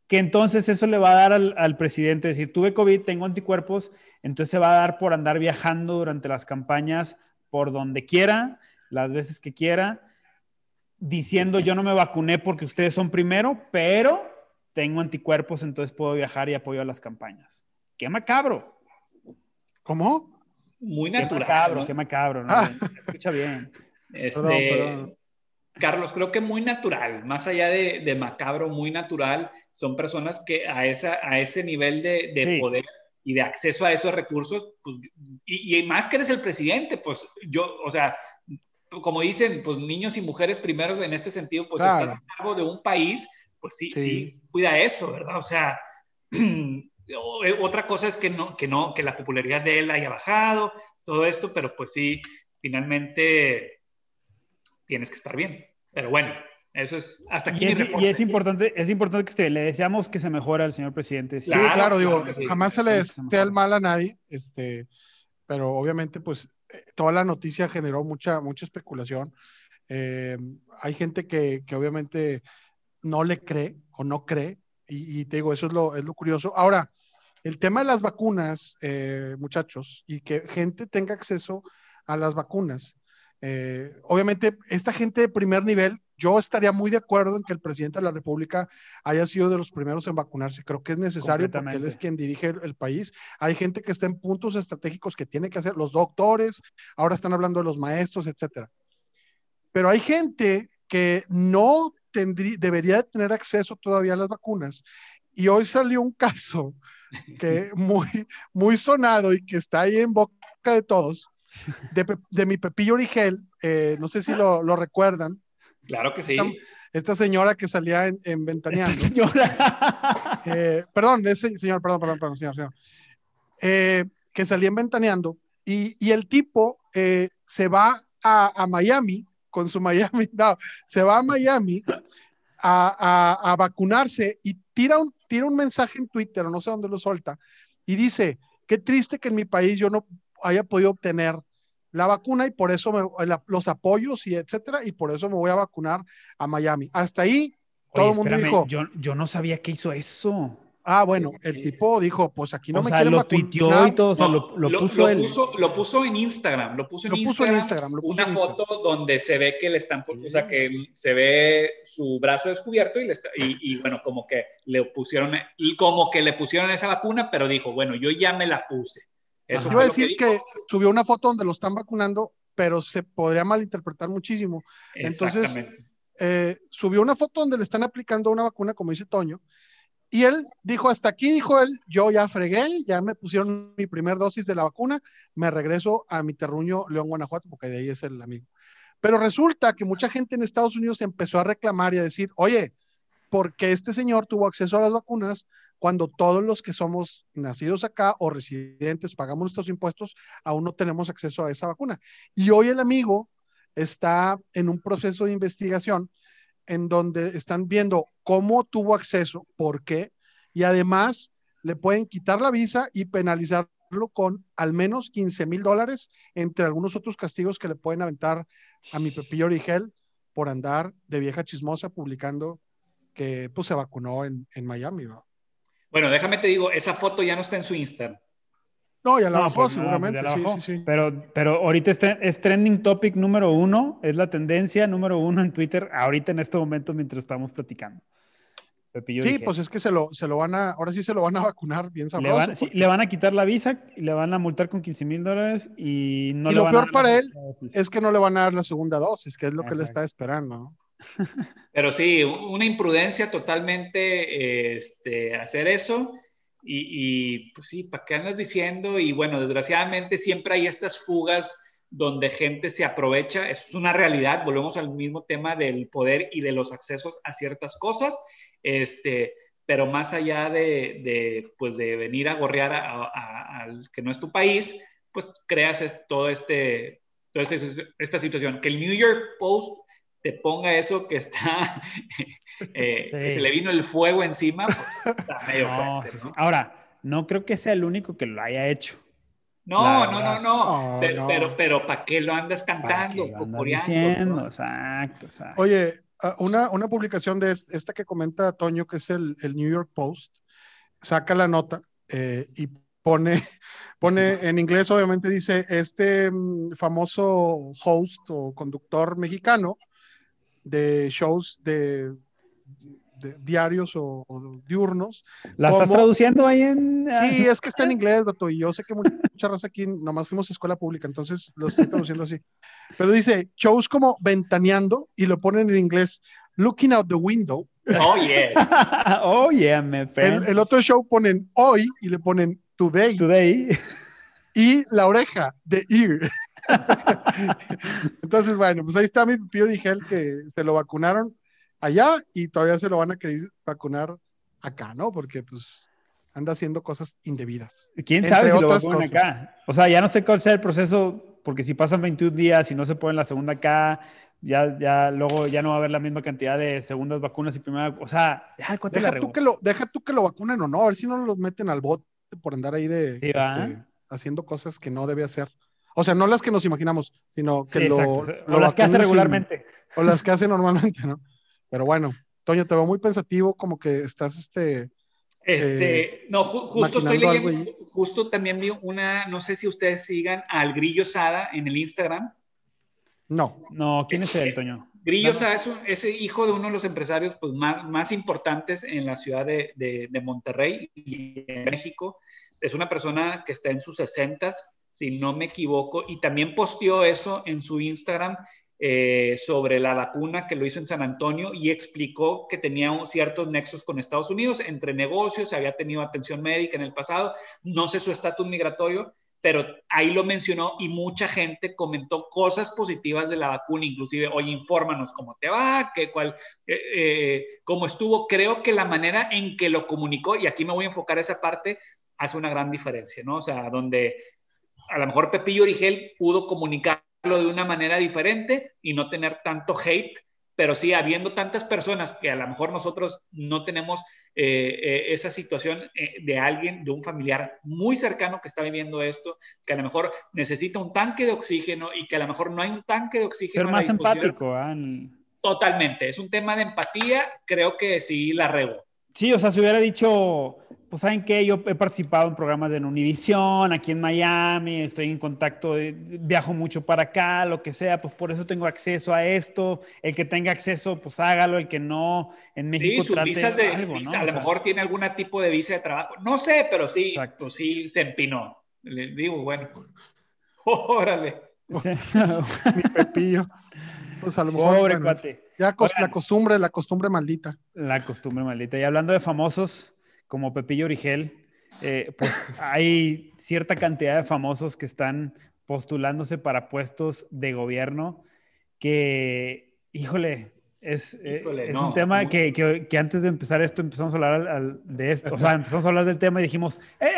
[SPEAKER 1] Que entonces eso le va a dar al, al presidente, decir, tuve COVID, tengo anticuerpos, entonces se va a dar por andar viajando durante las campañas por donde quiera, las veces que quiera, diciendo yo no me vacuné porque ustedes son primero, pero tengo anticuerpos, entonces puedo viajar y apoyo a las campañas. ¡Qué macabro!
[SPEAKER 2] ¿Cómo?
[SPEAKER 3] Muy
[SPEAKER 1] ¡Qué
[SPEAKER 3] natural.
[SPEAKER 1] macabro!
[SPEAKER 3] ¿no?
[SPEAKER 1] ¡Qué macabro! ¿no?
[SPEAKER 2] Ah.
[SPEAKER 1] Escucha bien.
[SPEAKER 3] Este,
[SPEAKER 2] Perdón, perdón.
[SPEAKER 3] Carlos, creo que muy natural, más allá de, de macabro, muy natural, son personas que a, esa, a ese nivel de, de
[SPEAKER 1] Sí.
[SPEAKER 3] poder y de acceso a esos recursos, pues, y, y más que eres el presidente, pues yo, o sea, como dicen, pues niños y mujeres primero en este sentido, pues
[SPEAKER 2] Claro.
[SPEAKER 3] estás a cargo de un país, pues sí, sí,
[SPEAKER 2] Sí.
[SPEAKER 3] cuida eso, ¿verdad? O sea, [CLEARS THROAT] eh, otra cosa es que no, que no, que la popularidad de él haya bajado, todo esto, pero pues sí, finalmente tienes que estar bien. Pero bueno, eso es hasta aquí
[SPEAKER 1] Y
[SPEAKER 3] mi
[SPEAKER 1] es, y es importante, es importante que esté, le deseamos que se mejore al señor presidente. Sí.
[SPEAKER 3] Claro,
[SPEAKER 2] claro, digo,
[SPEAKER 3] claro sí.
[SPEAKER 2] jamás se le desea el mal a nadie, este, pero obviamente, pues, eh, toda la noticia generó mucha, mucha especulación. Eh, hay gente que, que obviamente no le cree o no cree, y, y te digo, eso es lo, es lo curioso. Ahora, el tema de las vacunas, eh, muchachos, y que gente tenga acceso a las vacunas. eh, obviamente, esta gente de primer nivel, yo estaría muy de acuerdo en que el presidente de la República haya sido de los primeros en vacunarse. Creo que es necesario porque él es quien dirige el, el país. Hay gente que está en puntos estratégicos que tiene que hacer, los doctores, ahora están hablando de los maestros, etcétera. Pero hay gente que no tendría, debería de tener acceso todavía a las vacunas. Y hoy salió un caso que [LAUGHS] muy, muy sonado y que está ahí en boca de todos, de, de mi Pepillo Origel, eh, no sé si lo, lo recuerdan,
[SPEAKER 3] Claro que sí.
[SPEAKER 2] Estamos- esta señora que salía en, en Ventaneando.
[SPEAKER 1] Señora. [LAUGHS]
[SPEAKER 2] Eh, perdón, ese señor, perdón, perdón, perdón, señor, señor. Eh, que salía en Ventaneando y, y el tipo eh, se va a, a Miami con su Miami, [LAUGHS] no, se va a Miami a, a- a vacunarse y tira un, tira un mensaje en Twitter, o no sé dónde lo suelta, y dice, qué triste que en mi país yo no haya podido obtener la vacuna y por eso me- la- los apoyos y etcétera, y por eso me voy a vacunar a Miami. Hasta ahí todo el mundo dijo,
[SPEAKER 1] yo, yo no sabía que hizo eso.
[SPEAKER 2] Ah, bueno, el tipo dijo, pues aquí no
[SPEAKER 1] o
[SPEAKER 2] me
[SPEAKER 1] sea,
[SPEAKER 2] quieren
[SPEAKER 1] lo
[SPEAKER 2] vacunar.
[SPEAKER 1] tuiteó y todo, o sea,
[SPEAKER 3] No,
[SPEAKER 1] lo, lo puso él.
[SPEAKER 3] puso, lo puso en Instagram, lo puso en,
[SPEAKER 2] Lo puso
[SPEAKER 3] Instagram,
[SPEAKER 2] en Instagram, lo puso
[SPEAKER 3] una
[SPEAKER 2] en
[SPEAKER 3] foto donde se ve que le están, o sea, que se ve su brazo descubierto y, le está- y, y, bueno, como que le pusieron, y como que le pusieron esa vacuna, pero dijo, bueno, yo ya me la puse. Eso.
[SPEAKER 2] Yo iba a
[SPEAKER 3] lo
[SPEAKER 2] decir
[SPEAKER 3] que,
[SPEAKER 2] subió una foto donde lo están vacunando, pero se podría malinterpretar muchísimo. entonces,
[SPEAKER 3] Exactamente.
[SPEAKER 2] Eh, subió una foto donde le están aplicando una vacuna, como dice Toño, y él dijo, hasta aquí, dijo él, yo ya fregué, ya me pusieron mi primer dosis de la vacuna, me regreso a mi terruño León, Guanajuato, porque de ahí es el amigo. Pero resulta que mucha gente en Estados Unidos empezó a reclamar y a decir, oye, ¿por qué este señor tuvo acceso a las vacunas cuando todos los que somos nacidos acá o residentes pagamos nuestros impuestos, aún no tenemos acceso a esa vacuna? Y hoy el amigo está en un proceso de investigación en donde están viendo cómo tuvo acceso, por qué, y además le pueden quitar la visa y penalizarlo con al menos 15 mil dólares, entre algunos otros castigos que le pueden aventar a mi Pepillo Origel por andar de vieja chismosa publicando que pues se vacunó en, Miami. ¿no?
[SPEAKER 3] Bueno, déjame te digo, esa foto ya no está en su Instagram.
[SPEAKER 2] No, ya la
[SPEAKER 1] No,
[SPEAKER 2] bajó
[SPEAKER 1] pues, no,
[SPEAKER 2] seguramente.
[SPEAKER 1] pues ya la
[SPEAKER 2] sí,
[SPEAKER 1] bajó.
[SPEAKER 2] sí, sí.
[SPEAKER 1] Pero, pero ahorita es, tre- es trending topic número uno, es la tendencia número uno en Twitter, ahorita en este momento mientras estamos platicando. Pepillo
[SPEAKER 2] Sí,
[SPEAKER 1] Origel.
[SPEAKER 2] pues es que se lo, se lo van a, ahora sí se lo van a vacunar bien
[SPEAKER 1] le
[SPEAKER 2] sabroso.
[SPEAKER 1] van, sí,
[SPEAKER 2] porque-
[SPEAKER 1] le van a quitar la visa y le van a multar con 15 mil dólares y no
[SPEAKER 2] Y
[SPEAKER 1] le
[SPEAKER 2] lo
[SPEAKER 1] van a
[SPEAKER 2] peor
[SPEAKER 1] dar
[SPEAKER 2] para él
[SPEAKER 1] dosis.
[SPEAKER 2] es que no le van a dar la segunda dosis, que es lo que le
[SPEAKER 1] Exacto.
[SPEAKER 2] está esperando. ¿no? [LAUGHS]
[SPEAKER 3] Pero sí, una imprudencia totalmente este, hacer eso. Y, pues sí, ¿para qué andas diciendo? Y bueno, desgraciadamente siempre hay estas fugas donde gente se aprovecha. Es una realidad. Volvemos al mismo tema del poder y de los accesos a ciertas cosas. Este, pero más allá de, de, pues de venir a gorrear al que no es tu país, pues creas todo este Entonces, esta situación, que el New York Post te ponga eso que está, [LAUGHS] eh, que se le vino el fuego encima, pues está [LAUGHS] medio fuerte,
[SPEAKER 1] Ahora, no creo que sea el único que lo haya hecho.
[SPEAKER 3] No, no, no, no, pero, pero, pero, ¿para qué lo andas cantando? Lo
[SPEAKER 1] andas diciendo, exacto, exacto.
[SPEAKER 2] Oye, ah, una, una publicación de esta que comenta Toño, que es el, el New York Post, saca la nota eh, y pone, [LAUGHS] pone en inglés, obviamente dice, este mm, famoso host o conductor mexicano de shows de, diarios o, diurnos.
[SPEAKER 1] ¿La estás traduciendo ahí en...?
[SPEAKER 2] Sí, es que está en inglés, Beto, y yo sé que mucha raza aquí nomás fuimos a escuela pública, entonces lo estoy traduciendo así. Pero dice, shows como ventaneando, y lo ponen en inglés, looking out the window.
[SPEAKER 3] Oh, yes. [LAUGHS]
[SPEAKER 1] oh, yeah, me
[SPEAKER 2] el, el otro show ponen hoy y le ponen today.
[SPEAKER 1] Today.
[SPEAKER 2] Y la oreja, the ear. [LAUGHS] Entonces, bueno, pues ahí está mi Pío Rigel que se lo vacunaron allá y todavía se lo van a querer vacunar acá, ¿no? Porque pues anda haciendo cosas indebidas.
[SPEAKER 1] ¿Quién sabe si lo vacunan acá? O sea, ya no sé cuál sea el proceso, porque si pasan 21 días y no se ponen la segunda acá, ya, ya luego ya no va a haber la misma cantidad de segundas vacunas y primera, o sea,
[SPEAKER 2] deja, tú que lo, deja tú que lo vacunen o no, a ver si no los meten al bote por andar ahí de este, haciendo cosas que no debe hacer. O sea, no las que nos imaginamos, sino que lo,
[SPEAKER 1] O las que hace regularmente.
[SPEAKER 2] o las que hace normalmente, ¿no? Pero bueno, Toño, te veo muy pensativo, como que estás este.
[SPEAKER 3] Este, eh, no, justo estoy leyendo, justo también vi una, no sé si ustedes sigan al Grillo Sada en el Instagram.
[SPEAKER 2] No.
[SPEAKER 1] No, ¿quién es él, Toño?
[SPEAKER 3] Grillo Sada es, ese hijo de uno de los empresarios pues, más, más importantes en la ciudad de, de, de Monterrey y en México. Es una persona que está en sus sesentas, si no me equivoco, y también posteó eso en su Instagram eh, sobre la vacuna que lo hizo en San Antonio y explicó que tenía ciertos nexos con Estados Unidos entre negocios, había tenido atención médica en el pasado, no sé su estatus migratorio, pero ahí lo mencionó y mucha gente comentó cosas positivas de la vacuna, inclusive, oye, infórmanos cómo te va, qué, cuál, eh, eh, cómo estuvo. Creo que la manera en que lo comunicó, y aquí me voy a enfocar esa parte, hace una gran diferencia, ¿no? O sea, donde a lo mejor Pepillo Origel pudo comunicarlo de una manera diferente y no tener tanto hate, pero sí, habiendo tantas personas que a lo mejor nosotros no tenemos eh, eh, esa situación eh, de alguien, de un familiar muy cercano que está viviendo esto, que a lo mejor necesita un tanque de oxígeno y que a lo mejor no hay un tanque de oxígeno.
[SPEAKER 1] Ser más empático. ¿ah?
[SPEAKER 3] Totalmente, es un tema de empatía, creo que sí la rego.
[SPEAKER 1] Sí, o sea, si hubiera dicho, pues saben que yo he participado en programas de Univision, aquí en Miami, estoy en contacto, viajo mucho para acá, lo que sea, pues por eso tengo acceso a esto. El que tenga acceso, pues hágalo, el que no, en México
[SPEAKER 3] sí, visas de, algo, ¿no? A lo mejor tiene algún tipo de visa de trabajo, no sé, pero sí, pues sí se empinó. Le digo, bueno, [LAUGHS] órale.
[SPEAKER 2] Mi pepillo. Pues a lo mejor.
[SPEAKER 1] Pobre cuate.
[SPEAKER 2] Ya la costumbre, la costumbre maldita.
[SPEAKER 1] La costumbre maldita. Y hablando de famosos, como Pepillo Origel, eh, pues [LAUGHS] hay cierta cantidad de famosos que están postulándose para puestos de gobierno que, híjole, es, eh, es un tema que, que, antes de empezar esto empezamos a hablar de esto, o sea, [LAUGHS] empezamos a hablar del tema y dijimos, ¡eh,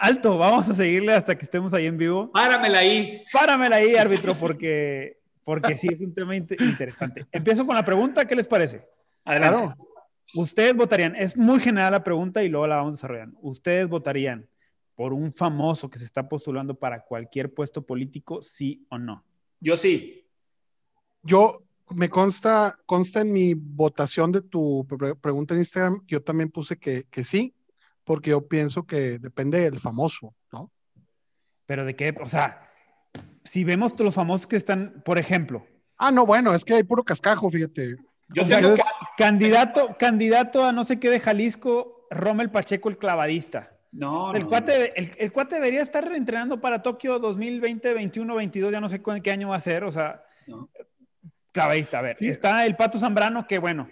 [SPEAKER 1] alto! Vamos a seguirle hasta que estemos ahí en vivo.
[SPEAKER 3] Páramela ahí.
[SPEAKER 1] Páramela ahí, árbitro, porque, porque sí es un tema interesante. Empiezo con la pregunta, ¿qué les parece?
[SPEAKER 3] Adelante.
[SPEAKER 1] Ustedes votarían, es muy general la pregunta y luego la vamos desarrollando. ¿Ustedes votarían por un famoso que se está postulando para cualquier puesto político, sí o no?
[SPEAKER 3] Yo sí.
[SPEAKER 2] Yo me consta, consta en mi votación de tu pregunta en Instagram, yo también puse que, que sí, porque yo pienso que depende del famoso, ¿no?
[SPEAKER 1] Pero de qué, o sea, si vemos los famosos que están, por ejemplo.
[SPEAKER 2] Ah, no, bueno, es que hay puro cascajo, fíjate.
[SPEAKER 1] Yo candidato, candidato a no sé qué de Jalisco, Rommel Pacheco, el clavadista.
[SPEAKER 3] No,
[SPEAKER 1] el, Cuate, el, cuate debería estar entrenando para Tokio 2020, 21, 22, ya no sé qué año va a ser, o sea, clavadista. A ver, está el Pato Zambrano, que bueno,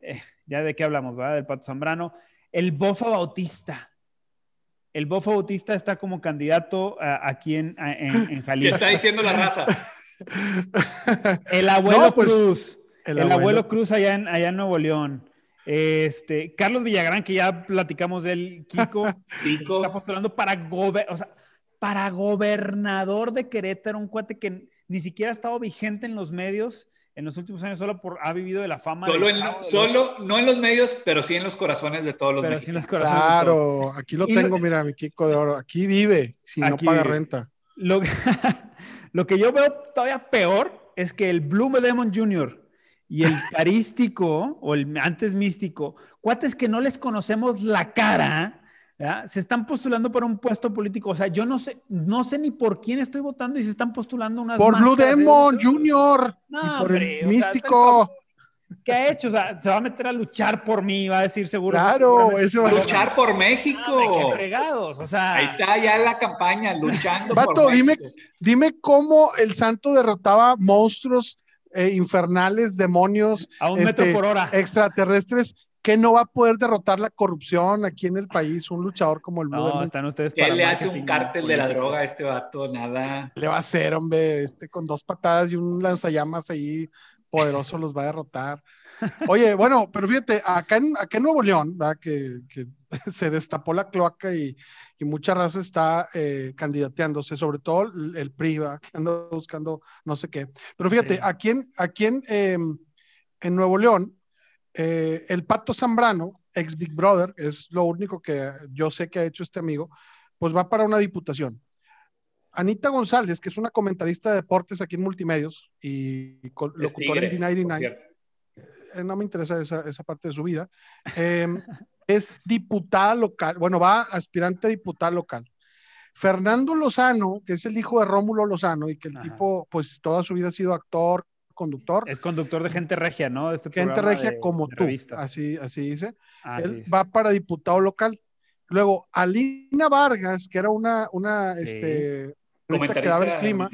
[SPEAKER 1] eh, ya de qué hablamos, ¿verdad? Del Pato Zambrano. El Bofa Bautista. El Bofa Bautista está como candidato aquí en, [LAUGHS] en, Jalisco.
[SPEAKER 3] ¿Qué está diciendo la raza? [LAUGHS]
[SPEAKER 1] el abuelo pues, Cruz. El, abuelo. Cruz allá en, allá en Nuevo León. Este, Carlos Villagrán, que ya platicamos del Kiko, [LAUGHS]
[SPEAKER 3] Kiko.
[SPEAKER 1] está postulando para, o sea, para gobernador de Querétaro, un cuate que ni siquiera ha estado vigente en los medios en los últimos años solo por ha vivido de la fama.
[SPEAKER 3] Solo, solo no en los medios, pero sí en los corazones de todos los
[SPEAKER 1] pero sí en los corazones
[SPEAKER 2] Claro, aquí lo tengo, mira, mi Kiko de oro. Aquí vive, si no paga renta.
[SPEAKER 1] Lo, [LAUGHS] lo que yo veo todavía peor es que el Blue Demon Jr. y el [LAUGHS] carístico, o el antes místico, cuates que no les conocemos la cara, se están postulando para un puesto político. O sea, yo no sé, no sé ni por quién estoy votando y se están postulando unas.
[SPEAKER 2] Por Blue Demon Junior. No, por el místico.
[SPEAKER 1] ¿Qué ha hecho? O sea, se va a meter a luchar por mí, va a decir seguro.
[SPEAKER 2] Claro, eso va a
[SPEAKER 3] luchar por México.
[SPEAKER 1] qué fregados, o sea.
[SPEAKER 3] Ahí está ya la campaña, luchando.
[SPEAKER 2] Vato, dime, dime cómo el santo derrotaba monstruos eh, infernales, demonios.
[SPEAKER 1] A un metro
[SPEAKER 2] este,
[SPEAKER 1] por hora.
[SPEAKER 2] Extraterrestres que no va a poder derrotar la corrupción aquí en el país, un luchador como el
[SPEAKER 1] Blue
[SPEAKER 2] no,
[SPEAKER 1] están ustedes
[SPEAKER 3] ¿Qué le hace un cártel de la droga a este vato? Nada.
[SPEAKER 2] Le va a hacer, hombre, este con dos patadas y un lanzallamas ahí poderoso los va a derrotar. [LAUGHS] Oye, bueno, pero fíjate, acá en, acá en Nuevo León, ¿verdad? Que, que [LAUGHS] se destapó la cloaca y, y mucha raza está eh, candidateándose, sobre todo el, el PRI, que anda buscando no sé qué. Pero fíjate, sí. aquí en, aquí en, eh, en Nuevo León, eh, el Pato Zambrano, ex Big Brother, es lo único que yo sé que ha hecho este amigo, pues va para una diputación. Anita González, que es una comentarista de deportes aquí en Multimedios y locutora en D99, eh, no me interesa esa, esa, parte de su vida, eh, [LAUGHS] es diputada local, bueno, va aspirante a diputada local. Fernando Lozano, que es el hijo de Rómulo Lozano y que el Ajá. tipo, pues toda su vida ha sido actor, conductor.
[SPEAKER 1] Es conductor de gente regia, ¿no?
[SPEAKER 2] Este gente regia de, como de tú, así, así dice. Ah, Él sí, va para diputado local. Luego, Alina Vargas, que era una, una sí. este, que daba el clima,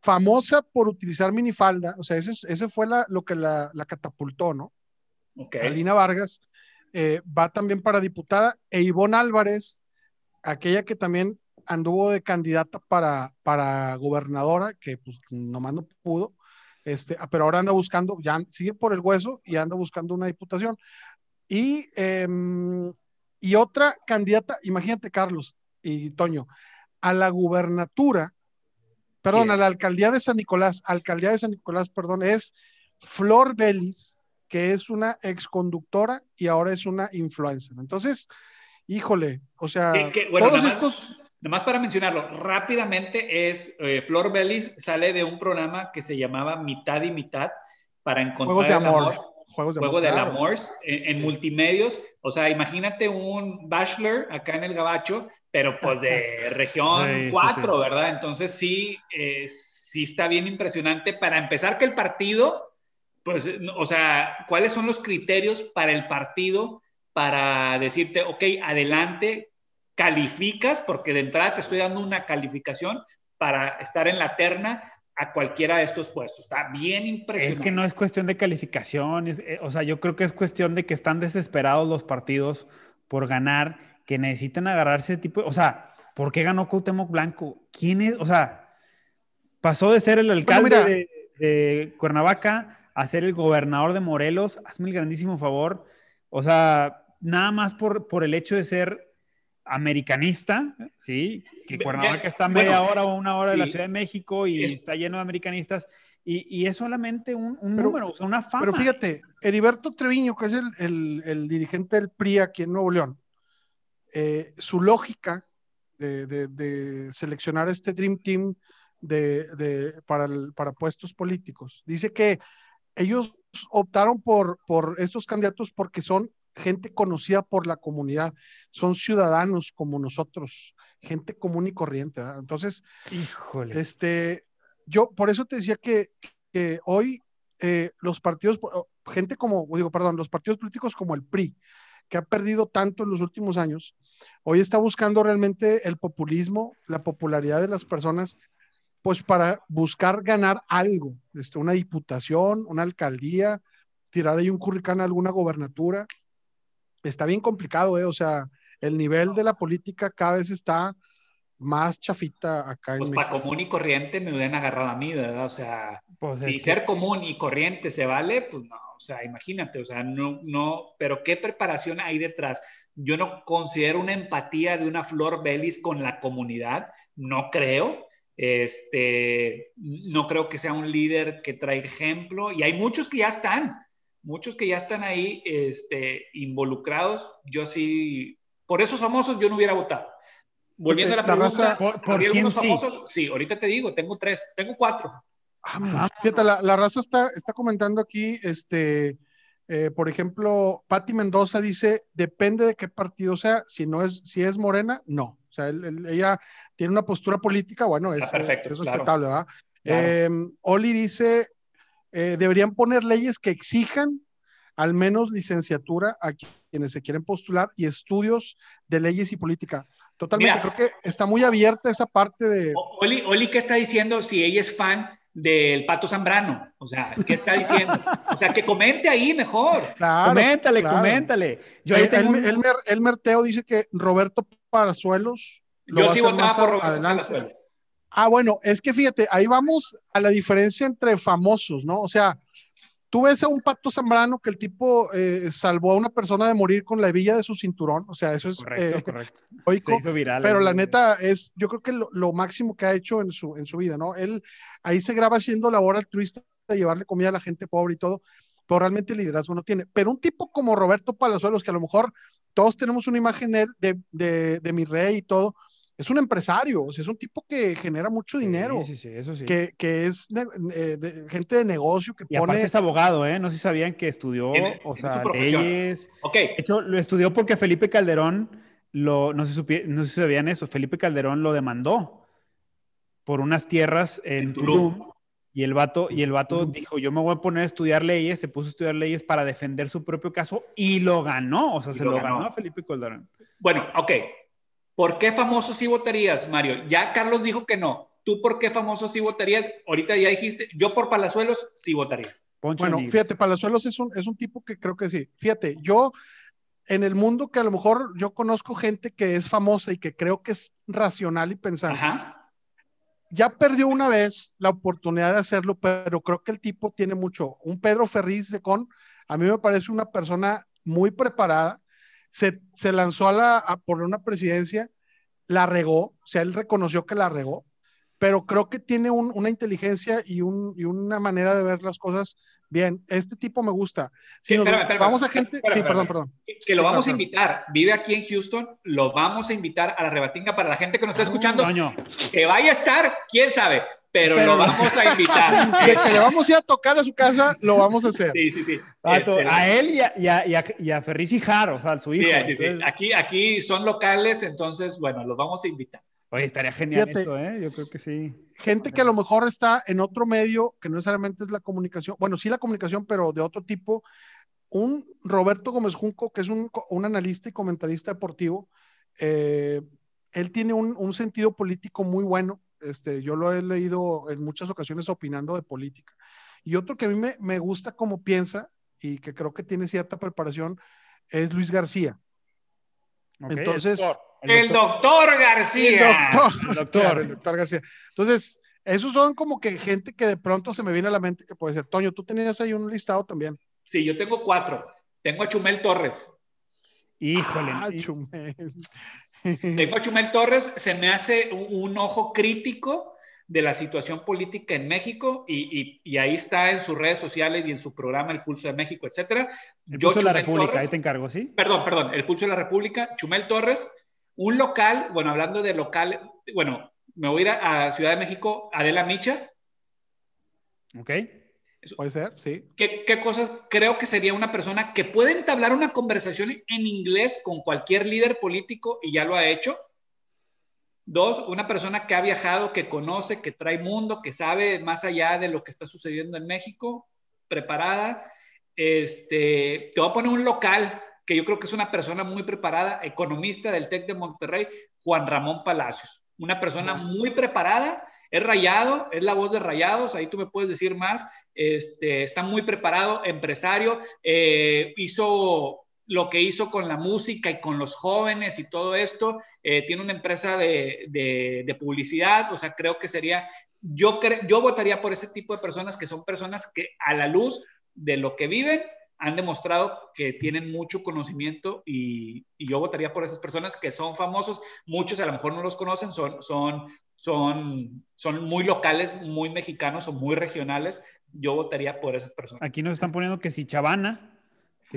[SPEAKER 2] famosa por utilizar minifalda, o sea, ese, ese fue la, lo que la, la catapultó, ¿no?
[SPEAKER 3] Okay.
[SPEAKER 2] Alina Vargas eh, va también para diputada, e Ivonne Álvarez, aquella que también anduvo de candidata para, para gobernadora, que pues nomás no pudo, este, ah, pero ahora anda buscando, ya sigue por el hueso y anda buscando una diputación. Y, eh, y otra candidata, imagínate Carlos y Toño, a la gubernatura, perdón, a la alcaldía de San Nicolás, alcaldía de San Nicolás, perdón, es Flor Belis, que es una exconductora y ahora es una influencer. Entonces, híjole, o sea,
[SPEAKER 3] bueno, todos estos... Más Nomás para mencionarlo, rápidamente es, eh, Flor Bellis sale de un programa que se llamaba Mitad y Mitad para encontrar
[SPEAKER 2] Juegos de amor.
[SPEAKER 3] amor. Juegos de Juego amor, del claro. amor en, en, multimedios. O sea, imagínate un bachelor acá en el Gabacho, pero pues de [LAUGHS] región 4, sí, sí, sí. ¿verdad? Entonces sí, eh, sí está bien impresionante. Para empezar que el partido, pues, o sea, ¿cuáles son los criterios para el partido para decirte, ok, adelante, calificas, porque de entrada te estoy dando una calificación para estar en la terna a cualquiera de estos puestos. Está bien impresionante.
[SPEAKER 1] Es que no es cuestión de calificación, es, eh, o sea, yo creo que es cuestión de que están desesperados los partidos por ganar, que necesitan agarrarse ese tipo, o sea, ¿por qué ganó Cuauhtémoc Blanco? ¿Quién es? O sea, pasó de ser el alcalde bueno, de, de Cuernavaca a ser el gobernador de Morelos, hazme el grandísimo favor, o sea, nada más por, por el hecho de ser americanista, ¿sí? Que Cuernavaca está a media bueno, hora o una hora sí. de la Ciudad de México y es... está lleno de americanistas. Y, y es solamente un, un pero, número, o sea, una fama.
[SPEAKER 2] Pero fíjate, Heriberto Treviño, que es el, el, el dirigente del PRI aquí en Nuevo León, eh, su lógica de, de, de, seleccionar este Dream Team de, para, el, para puestos políticos, dice que ellos optaron por, por estos candidatos porque son gente conocida por la comunidad, son ciudadanos como nosotros, gente común y corriente. ¿verdad? Entonces,
[SPEAKER 1] Híjole.
[SPEAKER 2] este, yo por eso te decía que, que hoy eh, los partidos, gente como, digo, perdón, los partidos políticos como el PRI, que ha perdido tanto en los últimos años, hoy está buscando realmente el populismo, la popularidad de las personas, pues para buscar ganar algo, este, una diputación, una alcaldía, tirar ahí un curricán a alguna gobernatura está bien complicado, ¿eh? O sea, el nivel de la política cada vez está más chafita acá
[SPEAKER 3] pues
[SPEAKER 2] en
[SPEAKER 3] para común y corriente me hubieran agarrado a mí, ¿verdad? O sea, pues si ser que... común y corriente se vale, pues no, o sea, imagínate, o sea, no, no, pero ¿qué preparación hay detrás? Yo no considero una empatía de una Flor Belis con la comunidad, no creo. Este, no creo que sea un líder que trae ejemplo y hay muchos que ya están, muchos que ya están ahí este, involucrados. Yo sí, por esos famosos yo no hubiera votado. Volviendo a la, pregunta,
[SPEAKER 1] ¿por, quién
[SPEAKER 3] famosos? Sí, ahorita te digo, tengo tres, tengo cuatro.
[SPEAKER 2] Ah, fíjate, la, la, raza está, está comentando aquí, este, eh, por ejemplo, Patti Mendoza dice, depende de qué partido sea, si no es, si es morena, no. O sea, ella tiene una postura política, bueno, es, respetable, ¿verdad? Em, Oli dice, eh, deberían poner leyes que exijan al menos licenciatura a quienes se quieren postular y estudios de leyes y política. Totalmente, creo que está muy abierta esa parte de...
[SPEAKER 3] Oli, Oli, ¿qué está diciendo si ella es fan del Pato Zambrano. O sea, ¿qué está diciendo? O sea, que comente ahí mejor.
[SPEAKER 1] coméntale, coméntale.
[SPEAKER 2] Yo ahí tengo el, Merteo dice que Roberto Parazuelos.
[SPEAKER 3] Yo sí votaba por Roberto Parazuelos.
[SPEAKER 2] Ah, bueno, es que fíjate, ahí vamos a la diferencia entre famosos, ¿no? O sea, Tú ves a un Pato Zambrano que el tipo eh, salvó a una persona de morir con la hebilla de su cinturón, o sea, eso es
[SPEAKER 1] correcto, eh, correcto. [LAUGHS]
[SPEAKER 2] Se viral, pero la neta es, yo creo que lo, máximo que ha hecho en su, en su vida, ¿no? Él ahí se graba haciendo labor altruista de llevarle comida a la gente pobre y todo, pero realmente liderazgo no tiene. Pero un tipo como Roberto Palazuelos, que a lo mejor todos tenemos una imagen de, de, de, de mi rey y todo, es un empresario, o sea, es un tipo que genera mucho dinero.
[SPEAKER 1] Sí, sí, eso sí.
[SPEAKER 2] Que, que es eh, gente de negocio que
[SPEAKER 1] y Aparte es abogado, ¿eh? No sé si sabían que estudió, o sea, leyes.
[SPEAKER 3] Ok.
[SPEAKER 1] De hecho, lo estudió porque Felipe Calderón, lo, no, sé no sé si sabían eso, Felipe Calderón lo demandó por unas tierras en, Tulum. Y el vato, y el vato dijo, yo me voy a poner a estudiar leyes, se puso a estudiar leyes para defender su propio caso y lo ganó, o sea, se lo, ganó a Felipe Calderón.
[SPEAKER 3] Bueno, ok, ¿Por qué famoso sí votarías, Mario? Ya Carlos dijo que no. ¿Tú por qué famoso sí votarías? Ahorita ya dijiste, yo por Palazuelos sí votaría.
[SPEAKER 2] bueno, fíjate, Palazuelos es un, es un tipo que creo que sí. Fíjate, yo en el mundo que a lo mejor yo conozco gente que es famosa y que creo que es racional y pensante. Ya perdió una vez la oportunidad de hacerlo, pero creo que el tipo tiene mucho. Un Pedro Ferriz de Con, a mí me parece una persona muy preparada, se, lanzó a la, por una presidencia, la regó, o sea, él reconoció que la regó, pero creo que tiene una inteligencia y, una manera de ver las cosas bien. Este tipo me gusta. Si vamos a gente. sí, perdón, perdón.
[SPEAKER 3] Que lo vamos a invitar. Vive aquí en Houston. Lo vamos a invitar a la rebatinga para la gente que nos está escuchando. Que vaya a estar, quién sabe pero, lo [LAUGHS] vamos a invitar.
[SPEAKER 2] De que le vamos a ir a tocar a su casa, lo vamos a hacer.
[SPEAKER 3] Sí, sí, sí.
[SPEAKER 1] Este, a él y a, y, a, y, a, Ferris y Jaro, o sea, a su hijo.
[SPEAKER 3] Sí, sí, sí. Aquí, aquí son locales, entonces, bueno, los vamos a invitar.
[SPEAKER 1] Oye, estaría genial eso, ¿eh? Yo creo que sí.
[SPEAKER 2] Gente que a lo mejor está en otro medio, que no necesariamente es la comunicación, bueno, sí la comunicación, pero de otro tipo. Un Roberto Gómez Junco, que es un, un analista y comentarista deportivo, eh, él tiene un, un, sentido político muy bueno este, yo lo he leído en muchas ocasiones opinando de política. Y otro que a mí me, gusta como piensa y que creo que tiene cierta preparación es Luis García. Entonces,
[SPEAKER 3] el doctor, García.
[SPEAKER 2] El doctor, [LAUGHS] el doctor. García. Entonces, esos son como que gente que de pronto se me viene a la mente que puede ser. Toño, tú tenías ahí un listado también.
[SPEAKER 3] Sí, yo tengo cuatro. Tengo a Chumel Torres.
[SPEAKER 1] Híjole.
[SPEAKER 2] Ah, Chumel.
[SPEAKER 3] Tengo a [LAUGHS] Chumel Torres, se me hace un, ojo crítico de la situación política en México y, ahí está en sus redes sociales y en su programa El Pulso de México, etcétera.
[SPEAKER 1] El Pulso de la República, ahí te encargo, ¿sí?
[SPEAKER 3] Perdón, perdón, El Pulso de la República, Chumel Torres, un local, bueno, hablando de local, bueno, me voy a ir a, Ciudad de México, Adela Micha.
[SPEAKER 1] Ok.
[SPEAKER 2] Puede ser, sí.
[SPEAKER 3] ¿Qué, ¿Qué, cosas creo que sería una persona que puede entablar una conversación en inglés con cualquier líder político y ya lo ha hecho? Dos, una persona que ha viajado, que conoce, que trae mundo, que sabe más allá de lo que está sucediendo en México, preparada. Este, te voy a poner un local que yo creo que es una persona muy preparada, economista del TEC de Monterrey, Juan Ramón Palacios. Una persona muy preparada, es rayado, es la voz de rayados, ahí tú me puedes decir más, este, está muy preparado, empresario, eh, hizo lo que hizo con la música y con los jóvenes y todo esto, eh, tiene una empresa de, publicidad, o sea, creo que sería, yo, yo votaría por ese tipo de personas que son personas que a la luz de lo que viven, han demostrado que tienen mucho conocimiento y, yo votaría por esas personas que son famosos. Muchos a lo mejor no los conocen, son, son, son, son muy locales, muy mexicanos o muy regionales. Yo votaría por esas personas.
[SPEAKER 1] Aquí nos están poniendo que si Chavana.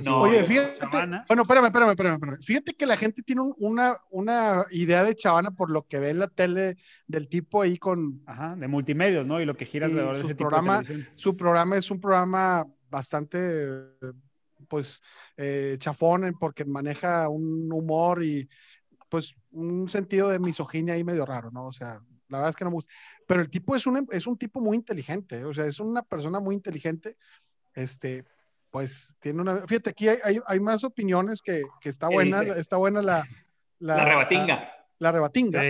[SPEAKER 2] Oye, fíjate, bueno, espérame, espérame, espérame, Fíjate que la gente tiene una, una idea de Chavana por lo que ve en la tele del tipo ahí con...
[SPEAKER 1] Ajá, de multimedios, ¿no? Y lo que gira alrededor de ese
[SPEAKER 2] programa, Su programa es un programa bastante, pues, eh, chafón porque maneja un humor y, pues, un sentido de misoginia ahí medio raro, ¿no? O sea, la verdad es que no me gusta. Pero el tipo es un, es un tipo muy inteligente, o sea, es una persona muy inteligente, este, pues tiene una, fíjate, aquí hay, hay, más opiniones que, que está buena, está buena la...
[SPEAKER 3] La, rebatinga.
[SPEAKER 2] La, rebatinga.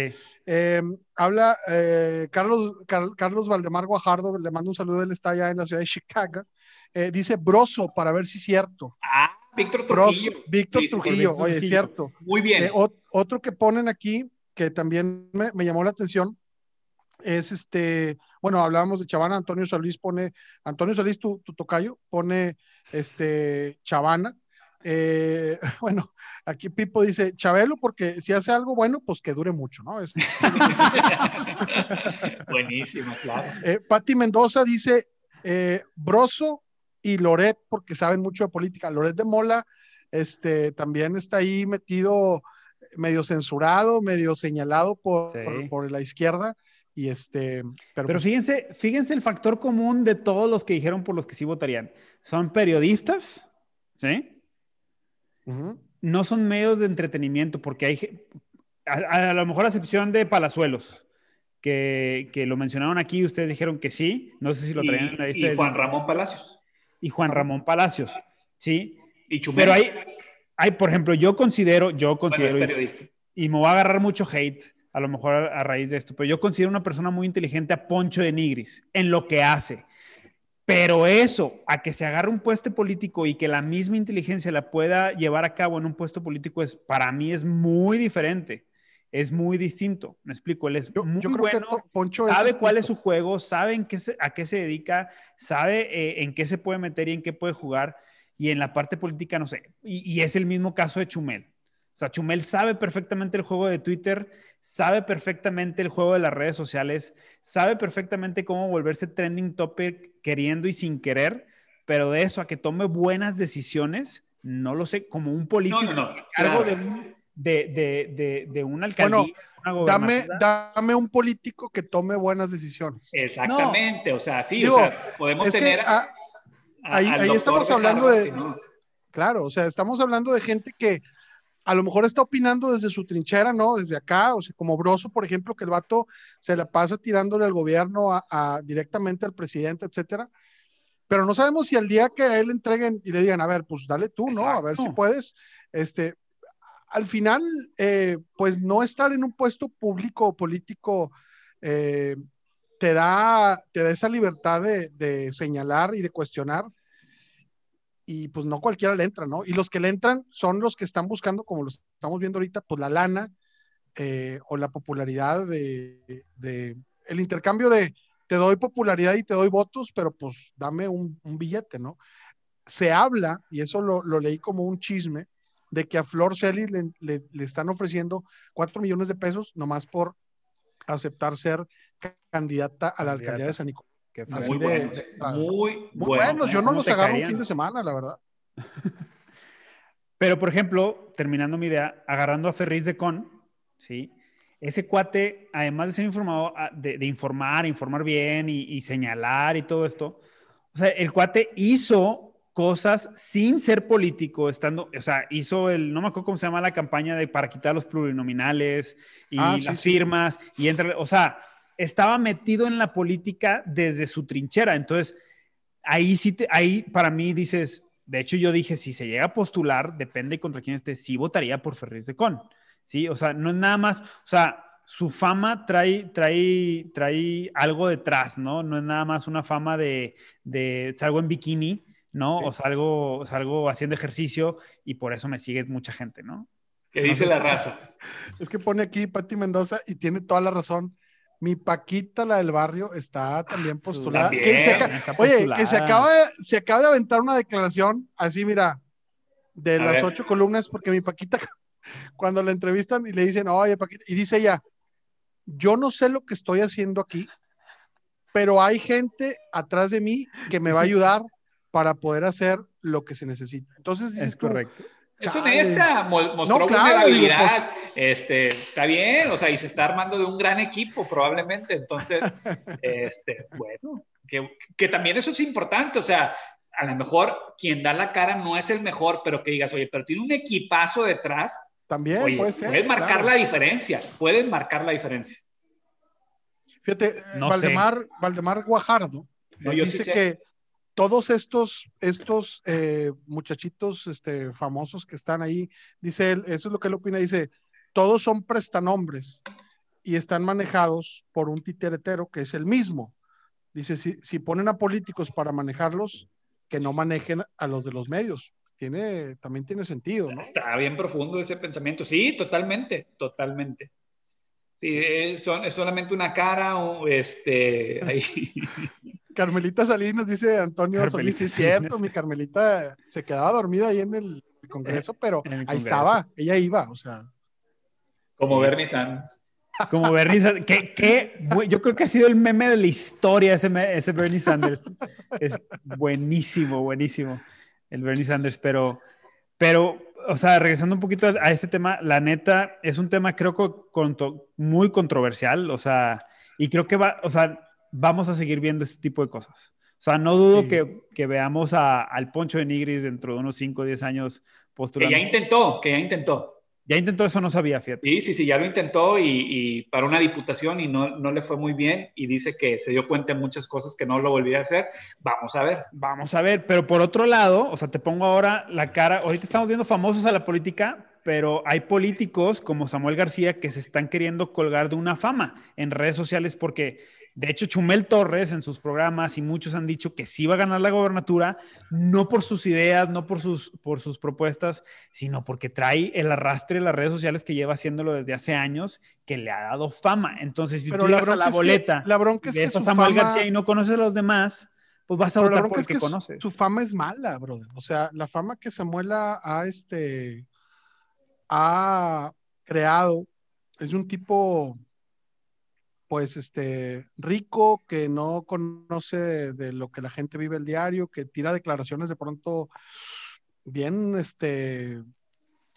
[SPEAKER 2] Em, habla eh, Carlos, Carlos Valdemar Guajardo, le mando un saludo, él está allá en la ciudad de Chicago. Eh, dice broso para ver si es cierto.
[SPEAKER 3] Ah, Víctor Trujillo.
[SPEAKER 2] Víctor Trujillo, oye, es cierto.
[SPEAKER 3] Muy bien. Eh,
[SPEAKER 2] otro que ponen aquí, que también me, me llamó la atención, es este, bueno, hablábamos de Chavana, Antonio Solís pone, Antonio Solís, tu, tu tocayo, pone este Chavana. Eh, [LAUGHS] bueno, aquí Pipo dice Chabelo, porque si hace algo bueno, pues que dure mucho, ¿no? Es... [LAUGHS]
[SPEAKER 3] Buenísimo, claro.
[SPEAKER 2] Eh, Patti Mendoza dice eh, Broso y Loret, porque saben mucho de política. Loret de Mola, este, también está ahí metido, medio censurado, medio señalado por, por la izquierda. Y este,
[SPEAKER 1] pero, pues fíjense, fíjense el factor común de todos los que dijeron por los que sí votarían. Son periodistas, ¿sí? No son medios de entretenimiento, porque hay, a, lo mejor a excepción de Palazuelos, que, que, lo mencionaron aquí, ustedes dijeron que sí, no sé si lo traían en la
[SPEAKER 3] lista. Y Juan Ramón Palacios.
[SPEAKER 1] Y Juan Ramón Palacios, sí.
[SPEAKER 3] Y
[SPEAKER 1] Pero hay, hay, por ejemplo, yo considero, yo considero, y me va a agarrar mucho hate, a lo mejor a, raíz de esto, pero yo considero una persona muy inteligente a Poncho de Nigris en lo que hace. Pero eso, a que se agarre un puesto político y que la misma inteligencia la pueda llevar a cabo en un puesto político, es, para mí es muy diferente. Es muy distinto. Me explico. Él es muy bueno. Poncho sabe cuál es su juego, sabe en qué a qué se dedica, sabe eh, en qué se puede meter y en qué puede jugar. Y en la parte política, no sé. Y, y es el mismo caso de Chumel. O sea, Chumel sabe perfectamente el juego de Twitter, sabe perfectamente el juego de las redes sociales, sabe perfectamente cómo volverse trending topic queriendo y sin querer, pero de eso a que tome buenas decisiones, no lo sé, como un político,
[SPEAKER 3] no,
[SPEAKER 1] algo de, un, de, de, un alcaldía.
[SPEAKER 2] dame, dame un político que tome buenas decisiones.
[SPEAKER 3] Exactamente, o sea, sí, o sea, podemos tener...
[SPEAKER 2] ahí, ahí estamos hablando de... Claro, o sea, estamos hablando de gente que a lo mejor está opinando desde su trinchera, ¿no? Desde acá, o sea, como Broso, por ejemplo, que el vato se la pasa tirándole al gobierno a, directamente al presidente, etcétera. Pero no sabemos si al día que a él le entreguen y le digan, a ver, pues dale tú, ¿no? A ver si puedes, este, al final, eh, pues no estar en un puesto público o político eh, te, da, te da esa libertad de, de señalar y de cuestionar y pues no cualquiera le entra, ¿no? Y los que le entran son los que están buscando, como lo estamos viendo ahorita, pues la lana eh, o la popularidad de, el intercambio de te doy popularidad y te doy votos, pero pues dame un, billete, ¿no? Se habla, y eso lo, leí como un chisme, de que a Flor Celi le, están ofreciendo cuatro millones de pesos nomás por aceptar ser candidata a la alcaldía de San Nicolás
[SPEAKER 3] muy, muy,
[SPEAKER 2] buenos. Yo no los agarro un fin de semana, la verdad.
[SPEAKER 1] Pero, por ejemplo, terminando mi idea, agarrando a Ferriz de Con, ¿sí? Ese cuate, además de ser informado, ah, de, informar, informar bien y, señalar y todo esto, o sea, el cuate hizo cosas sin ser político, estando, o sea, hizo el, no me acuerdo cómo se llama la campaña de para quitar los plurinominales y ah, las firmas y entre, o sea, estaba metido en la política desde su trinchera. Entonces, ahí sí, ahí para mí dices, de hecho yo dije, si se llega a postular, depende contra quién esté, sí votaría por Ferriz de Con. Sí, o sea, no es nada más, o sea, su fama trae, trae, trae algo detrás, ¿no? No es nada más una fama de, de salgo en bikini, ¿no? O salgo, salgo haciendo ejercicio y por eso me sigue mucha gente, ¿no?
[SPEAKER 3] ¿Qué dice la raza?
[SPEAKER 2] Es que pone aquí Pati Mendoza y tiene toda la razón Mi Paquita, la del barrio, está también postulada.
[SPEAKER 3] También,
[SPEAKER 2] Que se aca-
[SPEAKER 1] está
[SPEAKER 2] Oye,
[SPEAKER 1] postulada.
[SPEAKER 2] que se acaba, de, se acaba de aventar una declaración así, mira, de
[SPEAKER 3] A
[SPEAKER 2] las
[SPEAKER 3] ver.
[SPEAKER 2] ocho columnas, porque mi Paquita, [LAUGHS] cuando la entrevistan y le dicen, oye, Paquita, y dice ella, yo no sé lo que estoy haciendo aquí, pero hay gente atrás de mí que me va a ayudar para poder hacer lo que se necesita. Entonces, dices
[SPEAKER 1] Es
[SPEAKER 2] tú,
[SPEAKER 1] correcto.
[SPEAKER 3] Es honesta, mo- mostró
[SPEAKER 2] No, claro, digo, pues
[SPEAKER 3] vulnerabilidad. este, está bien, o sea, y se está armando de un gran equipo probablemente. Entonces, [LAUGHS] este, bueno, que, que también eso es importante, o sea, a lo mejor quien da la cara no es el mejor, pero que digas, oye, pero tiene un equipazo detrás,
[SPEAKER 2] También
[SPEAKER 3] oye,
[SPEAKER 2] puede ser.
[SPEAKER 3] puedes marcar
[SPEAKER 2] claro.
[SPEAKER 3] la diferencia, pueden marcar la diferencia.
[SPEAKER 2] Fíjate,
[SPEAKER 1] No
[SPEAKER 2] Valdemar, Valdemar Guajardo
[SPEAKER 3] No,
[SPEAKER 2] eh,
[SPEAKER 3] yo
[SPEAKER 2] dice
[SPEAKER 3] sé.
[SPEAKER 2] que todos estos, estos eh, muchachitos este, famosos que están ahí, dice él, eso es lo que él opina, dice, todos son prestanombres y están manejados por un titeretero que es el mismo. Dice, si, si ponen a políticos para manejarlos, que no manejen a los de los medios. Tiene, también tiene sentido, ¿no?
[SPEAKER 3] Está bien profundo ese pensamiento. Sí, totalmente, totalmente. Sí, Es, son- es solamente una cara, o este, ahí. [LAUGHS]
[SPEAKER 2] Carmelita Salinas, dice Antonio Solís, sí es cierto, mi Carmelita se quedaba dormida ahí en el Congreso, pero
[SPEAKER 1] el
[SPEAKER 2] ahí
[SPEAKER 1] Congreso.
[SPEAKER 2] estaba, ella iba, o sea,
[SPEAKER 3] Como Bernie Sanders.
[SPEAKER 1] Como Bernie Sanders. que, que yo creo que ha sido el meme de la historia ese, ese Bernie Sanders. Es buenísimo, buenísimo. El Bernie Sanders, pero, pero, o sea, regresando un poquito a, este tema, la neta, es un tema creo que muy controversial, o sea, y creo que va, o sea, vamos a seguir viendo este tipo de cosas. O sea, no dudo
[SPEAKER 2] Sí.
[SPEAKER 1] que, que veamos a- al Poncho de Nigris dentro de unos 5 o 10 años
[SPEAKER 3] Que
[SPEAKER 1] postulando.
[SPEAKER 3] ya intentó, que ya intentó.
[SPEAKER 1] Ya intentó eso, no sabía, fíjate.
[SPEAKER 3] Sí, sí, sí, ya lo intentó y, y para una diputación y no, no le fue muy bien y dice que se dio cuenta de muchas cosas que no lo volvía a hacer. Vamos a ver.
[SPEAKER 1] Vamos a ver, pero por otro lado, o sea, te pongo ahora la cara, ahorita estamos viendo famosos a la política, pero hay políticos como Samuel García que se están queriendo colgar de una fama en redes sociales porque, de hecho, Chumel Torres en sus programas y muchos han dicho que sí va a ganar la gobernatura, no por sus ideas, no por sus, por sus propuestas, sino porque trae el arrastre de las redes sociales que lleva haciéndolo desde hace años, que le ha dado fama. Entonces, si
[SPEAKER 2] pero
[SPEAKER 1] tú
[SPEAKER 2] la
[SPEAKER 1] a la
[SPEAKER 2] es que-
[SPEAKER 1] boleta
[SPEAKER 2] la bronca es que
[SPEAKER 1] a
[SPEAKER 2] su
[SPEAKER 1] Samuel
[SPEAKER 2] fama,
[SPEAKER 1] García y no conoces a los demás, pues vas a
[SPEAKER 2] pero
[SPEAKER 1] votar por el
[SPEAKER 2] es
[SPEAKER 1] que, conoces.
[SPEAKER 2] su fama es mala, brother, o sea, la fama que Samuel ha, ha, este, ha creado es de un tipo, pues, este, rico, que no conoce de, de lo que la gente vive el diario, que tira declaraciones de pronto bien, este,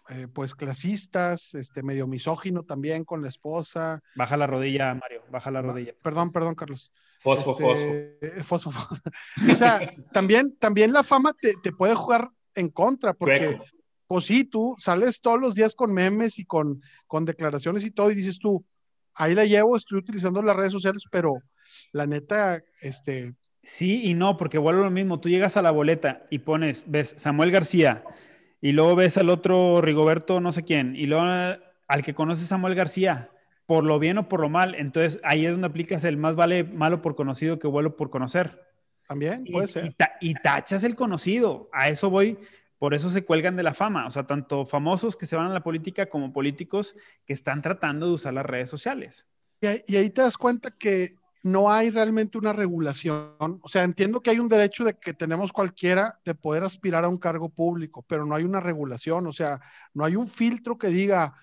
[SPEAKER 2] eh, pues clasistas, este, medio misógino también con la esposa.
[SPEAKER 1] Baja la rodilla, Mario, baja la rodilla.
[SPEAKER 2] Perdón, perdón, Carlos.
[SPEAKER 3] Fosfo, fosfo.
[SPEAKER 2] Este, fosfo, fosfo. [LAUGHS] O sea, también, también la fama te, te puede jugar en contra, porque. Pues sí, tú sales todos los días con memes y con, con declaraciones y todo, y dices tú, ahí la llevo, estoy utilizando las redes sociales, pero la neta, este,
[SPEAKER 1] Sí y no, porque vuelve lo mismo. Tú llegas a la boleta y pones, ves Samuel García y luego ves al otro Rigoberto no sé quién y luego eh, al que conoces Samuel García, por lo bien o por lo mal. Entonces ahí es donde aplicas el más vale malo por conocido que bueno por conocer.
[SPEAKER 2] también
[SPEAKER 1] Y,
[SPEAKER 2] puede
[SPEAKER 1] y
[SPEAKER 2] ser.
[SPEAKER 1] ta- y tachas el conocido. A eso voy. Por eso se cuelgan de la fama. O sea, tanto famosos que se van a la política como políticos que están tratando de usar las redes sociales.
[SPEAKER 2] Y ahí, te das cuenta que no hay realmente una regulación. O sea, entiendo que hay un derecho de que tenemos cualquiera de poder aspirar a un cargo público, pero no hay una regulación. O sea, no hay un filtro que diga,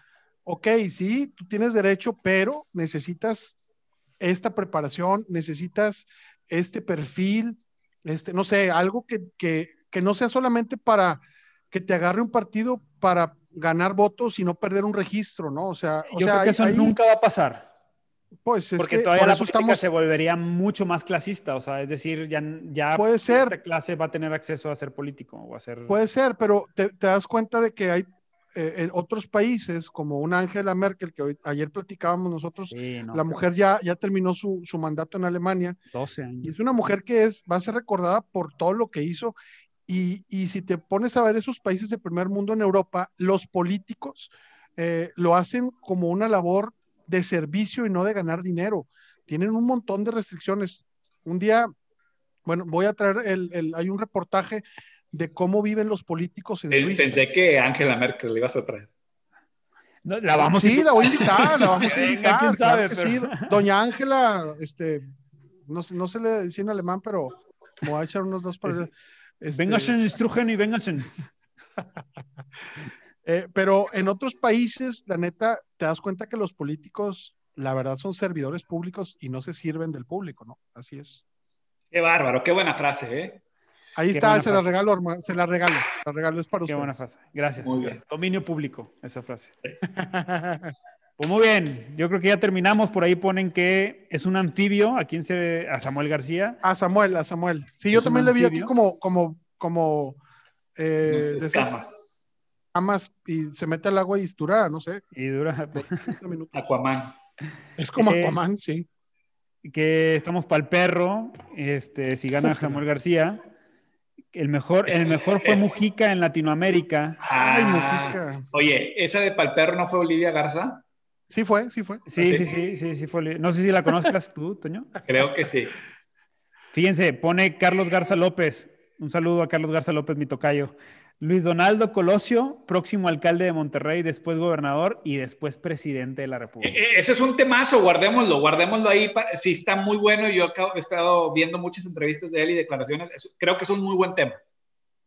[SPEAKER 2] ok, sí, tú tienes derecho, pero necesitas esta preparación, necesitas este perfil, este, no sé, algo que, que no sea solamente para que te agarre un partido para ganar votos y no perder un registro, ¿no? O sea, o
[SPEAKER 1] Yo
[SPEAKER 2] sea,
[SPEAKER 1] creo que eso
[SPEAKER 2] ahí-
[SPEAKER 1] nunca va a pasar.
[SPEAKER 2] pues es
[SPEAKER 1] Porque
[SPEAKER 2] que
[SPEAKER 1] todavía
[SPEAKER 2] por
[SPEAKER 1] la política
[SPEAKER 2] estamos,
[SPEAKER 1] se volvería mucho más clasista, o sea, es decir, ya, ya
[SPEAKER 2] Puede ser.
[SPEAKER 1] esta clase va a tener acceso a ser político o a ser...
[SPEAKER 2] puede ser, pero te, te das cuenta de que hay eh, en otros países, como una Angela Merkel, que hoy- ayer platicábamos nosotros,
[SPEAKER 1] Sí, no,
[SPEAKER 2] la mujer ya, ya terminó su, su mandato en Alemania,
[SPEAKER 1] 12 años.
[SPEAKER 2] y es una mujer que es, va a ser recordada por todo lo que hizo. Y, y si te pones a ver esos países de primer mundo en Europa, los políticos eh, lo hacen como una labor de servicio y no de ganar dinero. Tienen un montón de restricciones. Un día, bueno, voy a traer el, el- hay un reportaje de cómo viven los políticos en
[SPEAKER 3] Pe-
[SPEAKER 2] Suiza.
[SPEAKER 3] Pensé que Angela Merkel le ibas a traer.
[SPEAKER 1] la vamos
[SPEAKER 2] sí, la voy a invitar, la vamos a [LAUGHS] invitar.
[SPEAKER 1] quién sabe,
[SPEAKER 2] claro que
[SPEAKER 1] pero-
[SPEAKER 2] sí. Doña Ángela, este, no, sé- no se le dice en alemán, pero me voy a echar unos dos para. Este,
[SPEAKER 1] Vénganse, Strugen y vénganse. [LAUGHS]
[SPEAKER 2] eh, pero en otros países, la neta, te das cuenta que los políticos, la verdad, son servidores públicos y no se sirven del público, ¿no? Así es.
[SPEAKER 3] Qué bárbaro, qué buena frase, ¿eh?
[SPEAKER 2] Ahí
[SPEAKER 1] Qué
[SPEAKER 2] está, se la regalo, hermano, se la regalo, la regalo, es para
[SPEAKER 1] Qué
[SPEAKER 2] ustedes.
[SPEAKER 1] buena frase. Gracias.
[SPEAKER 3] Muy bien.
[SPEAKER 1] gracias. Dominio público, esa frase. [LAUGHS] Pues muy bien, yo creo que ya terminamos. Por ahí ponen que es un anfibio. ¿A quién se.? A Samuel García.
[SPEAKER 2] A Samuel, a Samuel. Sí, yo también le vi aquí como, como, como eh, amas y se mete al agua y dura, no sé,
[SPEAKER 1] Y dura.
[SPEAKER 2] 30 minutos.
[SPEAKER 3] Aquaman.
[SPEAKER 2] Es como
[SPEAKER 1] Eh,
[SPEAKER 2] Aquaman, sí.
[SPEAKER 1] que estamos para el perro. Este, si gana Samuel García. El mejor, el mejor fue Mujica en Latinoamérica.
[SPEAKER 2] Ay,
[SPEAKER 3] Ah,
[SPEAKER 2] Mujica.
[SPEAKER 3] Oye, ¿esa de Palperro no fue Olivia Garza?
[SPEAKER 2] Sí fue, sí fue.
[SPEAKER 1] Sí,
[SPEAKER 3] ¿Ah,
[SPEAKER 1] sí,
[SPEAKER 3] sí?
[SPEAKER 1] sí, sí, sí, fue. No sé si la conozcas tú, Toño.
[SPEAKER 3] Creo que sí.
[SPEAKER 1] Fíjense, pone Carlos Garza López. Un saludo a Carlos Garza López, mi tocayo. Luis Donaldo Colosio, próximo alcalde de Monterrey, después gobernador y después presidente de la
[SPEAKER 3] E-
[SPEAKER 1] República.
[SPEAKER 3] e- Ese es un temazo, guardémoslo, guardémoslo ahí. Sí, está muy bueno. Yo he estado viendo muchas entrevistas de él y declaraciones. Es- creo que es un muy buen tema.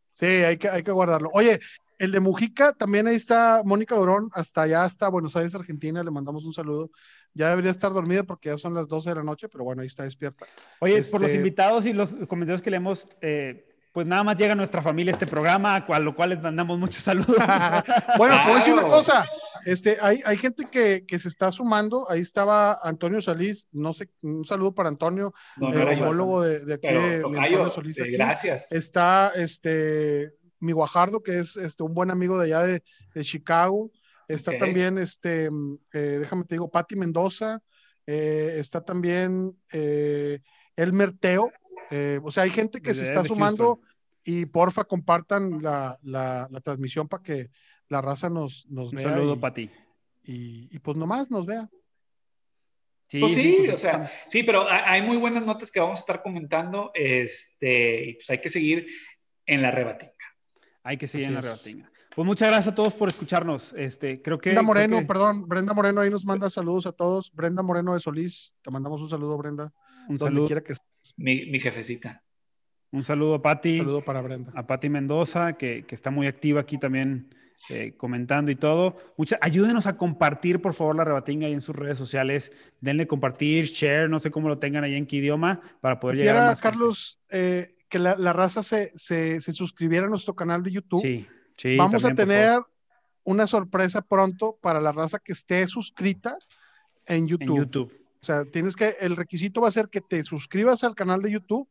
[SPEAKER 2] Sí, hay que, hay que guardarlo. Oye, el de Mujica, también ahí está Mónica Durón, hasta allá, hasta Buenos Aires, Argentina, le mandamos un saludo. Ya debería estar dormida porque ya son las 12 de la noche, pero bueno, ahí está despierta.
[SPEAKER 1] Oye,
[SPEAKER 2] este-
[SPEAKER 1] por los invitados y los comentarios que leemos, eh, pues nada más llega a nuestra familia este programa, a lo cual les mandamos muchos [LAUGHS] saludos. [LAUGHS]
[SPEAKER 2] bueno, te voy a decir una cosa. Este, hay, hay gente que, que se está sumando. Ahí estaba Antonio Solís. No sé, un saludo para Antonio,
[SPEAKER 3] No, no
[SPEAKER 2] eh, homólogo de, de aquí,
[SPEAKER 3] Pero,
[SPEAKER 2] de Antonio Solís
[SPEAKER 3] eh,
[SPEAKER 2] aquí.
[SPEAKER 3] gracias.
[SPEAKER 2] Está este mi Guajardo, que es este un buen amigo de allá de, de Chicago. Está también, este, mm, eh, déjame te digo, Patti Mendoza. eh, está también eh, Elmer Teo. eh, o sea, hay gente que se está sumando y porfa compartan la, la- la transmisión para que la raza nos, nos
[SPEAKER 1] Un
[SPEAKER 2] vea
[SPEAKER 1] saludo
[SPEAKER 2] y,
[SPEAKER 1] para ti.
[SPEAKER 2] y- y, pues nomás nos vea.
[SPEAKER 1] Sí,
[SPEAKER 3] Pues sí,
[SPEAKER 1] pues
[SPEAKER 3] o sea, sí, pero ha- hay muy buenas notas que vamos a estar comentando. Este, y pues hay que seguir en la rebatinga.
[SPEAKER 1] Hay que seguir
[SPEAKER 2] Así
[SPEAKER 1] en la rebatinga. Pues muchas gracias a todos por escucharnos. Este, creo que.
[SPEAKER 2] Brenda
[SPEAKER 1] creo
[SPEAKER 2] Moreno,
[SPEAKER 1] que-
[SPEAKER 2] perdón, Brenda Moreno ahí nos manda saludos a todos. Brenda Moreno de Solís, te mandamos un saludo, Brenda,
[SPEAKER 1] un
[SPEAKER 2] donde
[SPEAKER 1] saludo,
[SPEAKER 2] quiera que estés.
[SPEAKER 3] Mi, mi jefecita.
[SPEAKER 1] un saludo a Pati.
[SPEAKER 2] Un saludo para Brenda.
[SPEAKER 1] a Pati Mendoza, que, que está muy activa aquí también eh, comentando y todo. Mucha, ayúdenos a compartir, por favor, la rebatinga ahí en sus redes sociales. Denle compartir, share, no sé cómo lo tengan ahí en qué idioma, para poder llegar a
[SPEAKER 2] Quisiera,
[SPEAKER 1] más.
[SPEAKER 2] Carlos, eh, que la, la raza se, se, se suscribiera a nuestro canal de YouTube.
[SPEAKER 1] Sí, sí.
[SPEAKER 2] Vamos
[SPEAKER 1] también,
[SPEAKER 2] a tener una sorpresa pronto para la raza que esté suscrita en YouTube.
[SPEAKER 1] en YouTube.
[SPEAKER 2] O sea, tienes que, el requisito va a ser que te suscribas al canal de YouTube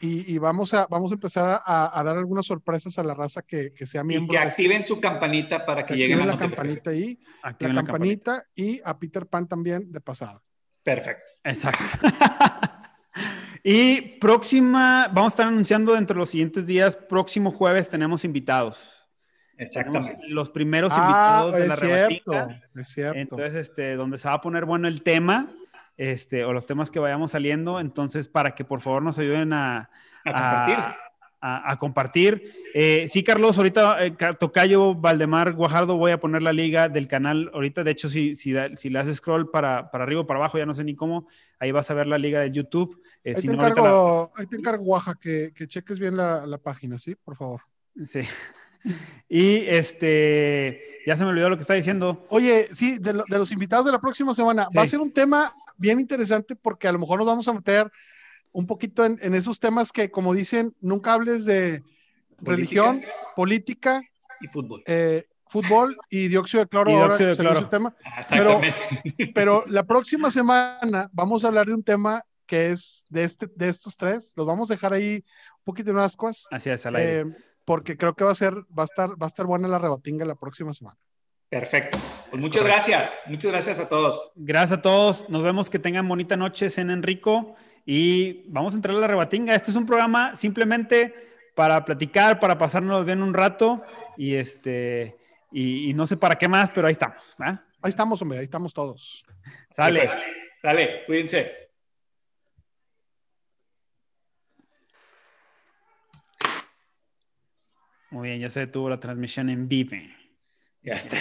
[SPEAKER 2] y, y vamos, a, vamos a empezar a, a dar algunas sorpresas a la raza que, que sea
[SPEAKER 3] Y
[SPEAKER 2] miembro.
[SPEAKER 3] que
[SPEAKER 2] de este-
[SPEAKER 3] activen su campanita para que
[SPEAKER 2] que
[SPEAKER 3] lleguen
[SPEAKER 2] la campanita ahí,
[SPEAKER 1] Activen
[SPEAKER 2] la campanita y a Peter Pan también de pasada.
[SPEAKER 3] Perfecto.
[SPEAKER 1] Exacto. [LAUGHS] y próxima, vamos a estar anunciando dentro de los siguientes días, próximo jueves tenemos invitados. Tenemos
[SPEAKER 3] Exactamente.
[SPEAKER 1] los primeros
[SPEAKER 2] Ah,
[SPEAKER 1] invitados de la
[SPEAKER 2] es cierto, es cierto.
[SPEAKER 1] Entonces, este, donde se va a poner bueno el tema, este, o los temas que vayamos saliendo, entonces, para que por favor nos ayuden a,
[SPEAKER 3] A compartir.
[SPEAKER 1] A- a compartir. Eh, sí, Carlos, ahorita eh, Ca- Tocayo Valdemar Guajardo, voy a poner la liga del canal. Ahorita, de hecho, si, si, le haces scroll para, para arriba o para abajo, ya no sé ni cómo, ahí vas a ver la liga de YouTube. Eh,
[SPEAKER 2] Ahí
[SPEAKER 1] si
[SPEAKER 2] te,
[SPEAKER 1] no, la-
[SPEAKER 2] encargo, ahí te encargo, Guaja, que, que cheques bien la, la página, ¿sí? Por favor.
[SPEAKER 1] Sí. [LAUGHS] Y este, ya se me olvidó lo que está diciendo.
[SPEAKER 2] Oye, sí, de, lo- de los invitados de la próxima semana, va a ser un tema bien interesante porque a lo mejor nos vamos a meter un poquito en, en esos temas que, como dicen, nunca hables de religión, política,
[SPEAKER 3] y fútbol.
[SPEAKER 2] eh, fútbol y dióxido de cloro.
[SPEAKER 1] Y
[SPEAKER 2] ahora
[SPEAKER 1] dióxido de cloro.
[SPEAKER 2] ese tema.
[SPEAKER 3] Exactamente. [LAUGHS]
[SPEAKER 2] Pero la próxima semana vamos a hablar de un tema que es de, este, de estos tres. Los vamos a dejar ahí un poquito en ascuas.
[SPEAKER 1] Así es, al aire.
[SPEAKER 2] eh, porque creo que va a ser, va a estar, va a estar buena la rebatinga la próxima semana.
[SPEAKER 3] Perfecto. Pues muchas
[SPEAKER 1] correcto.
[SPEAKER 3] gracias. Muchas gracias a todos.
[SPEAKER 1] Gracias a todos. Nos vemos que tengan bonita noche en Enrico y vamos a entrar a la rebatinga. Este es un programa simplemente para platicar, para pasárnoslo bien un rato y este y, y no sé para qué más, pero ahí estamos.
[SPEAKER 2] Ahí estamos, hombre, ahí estamos todos.
[SPEAKER 1] Sale.
[SPEAKER 3] Pues, Sale. Cuídense.
[SPEAKER 1] Muy bien, ya se detuvo la transmisión en vivo.
[SPEAKER 3] Ya está.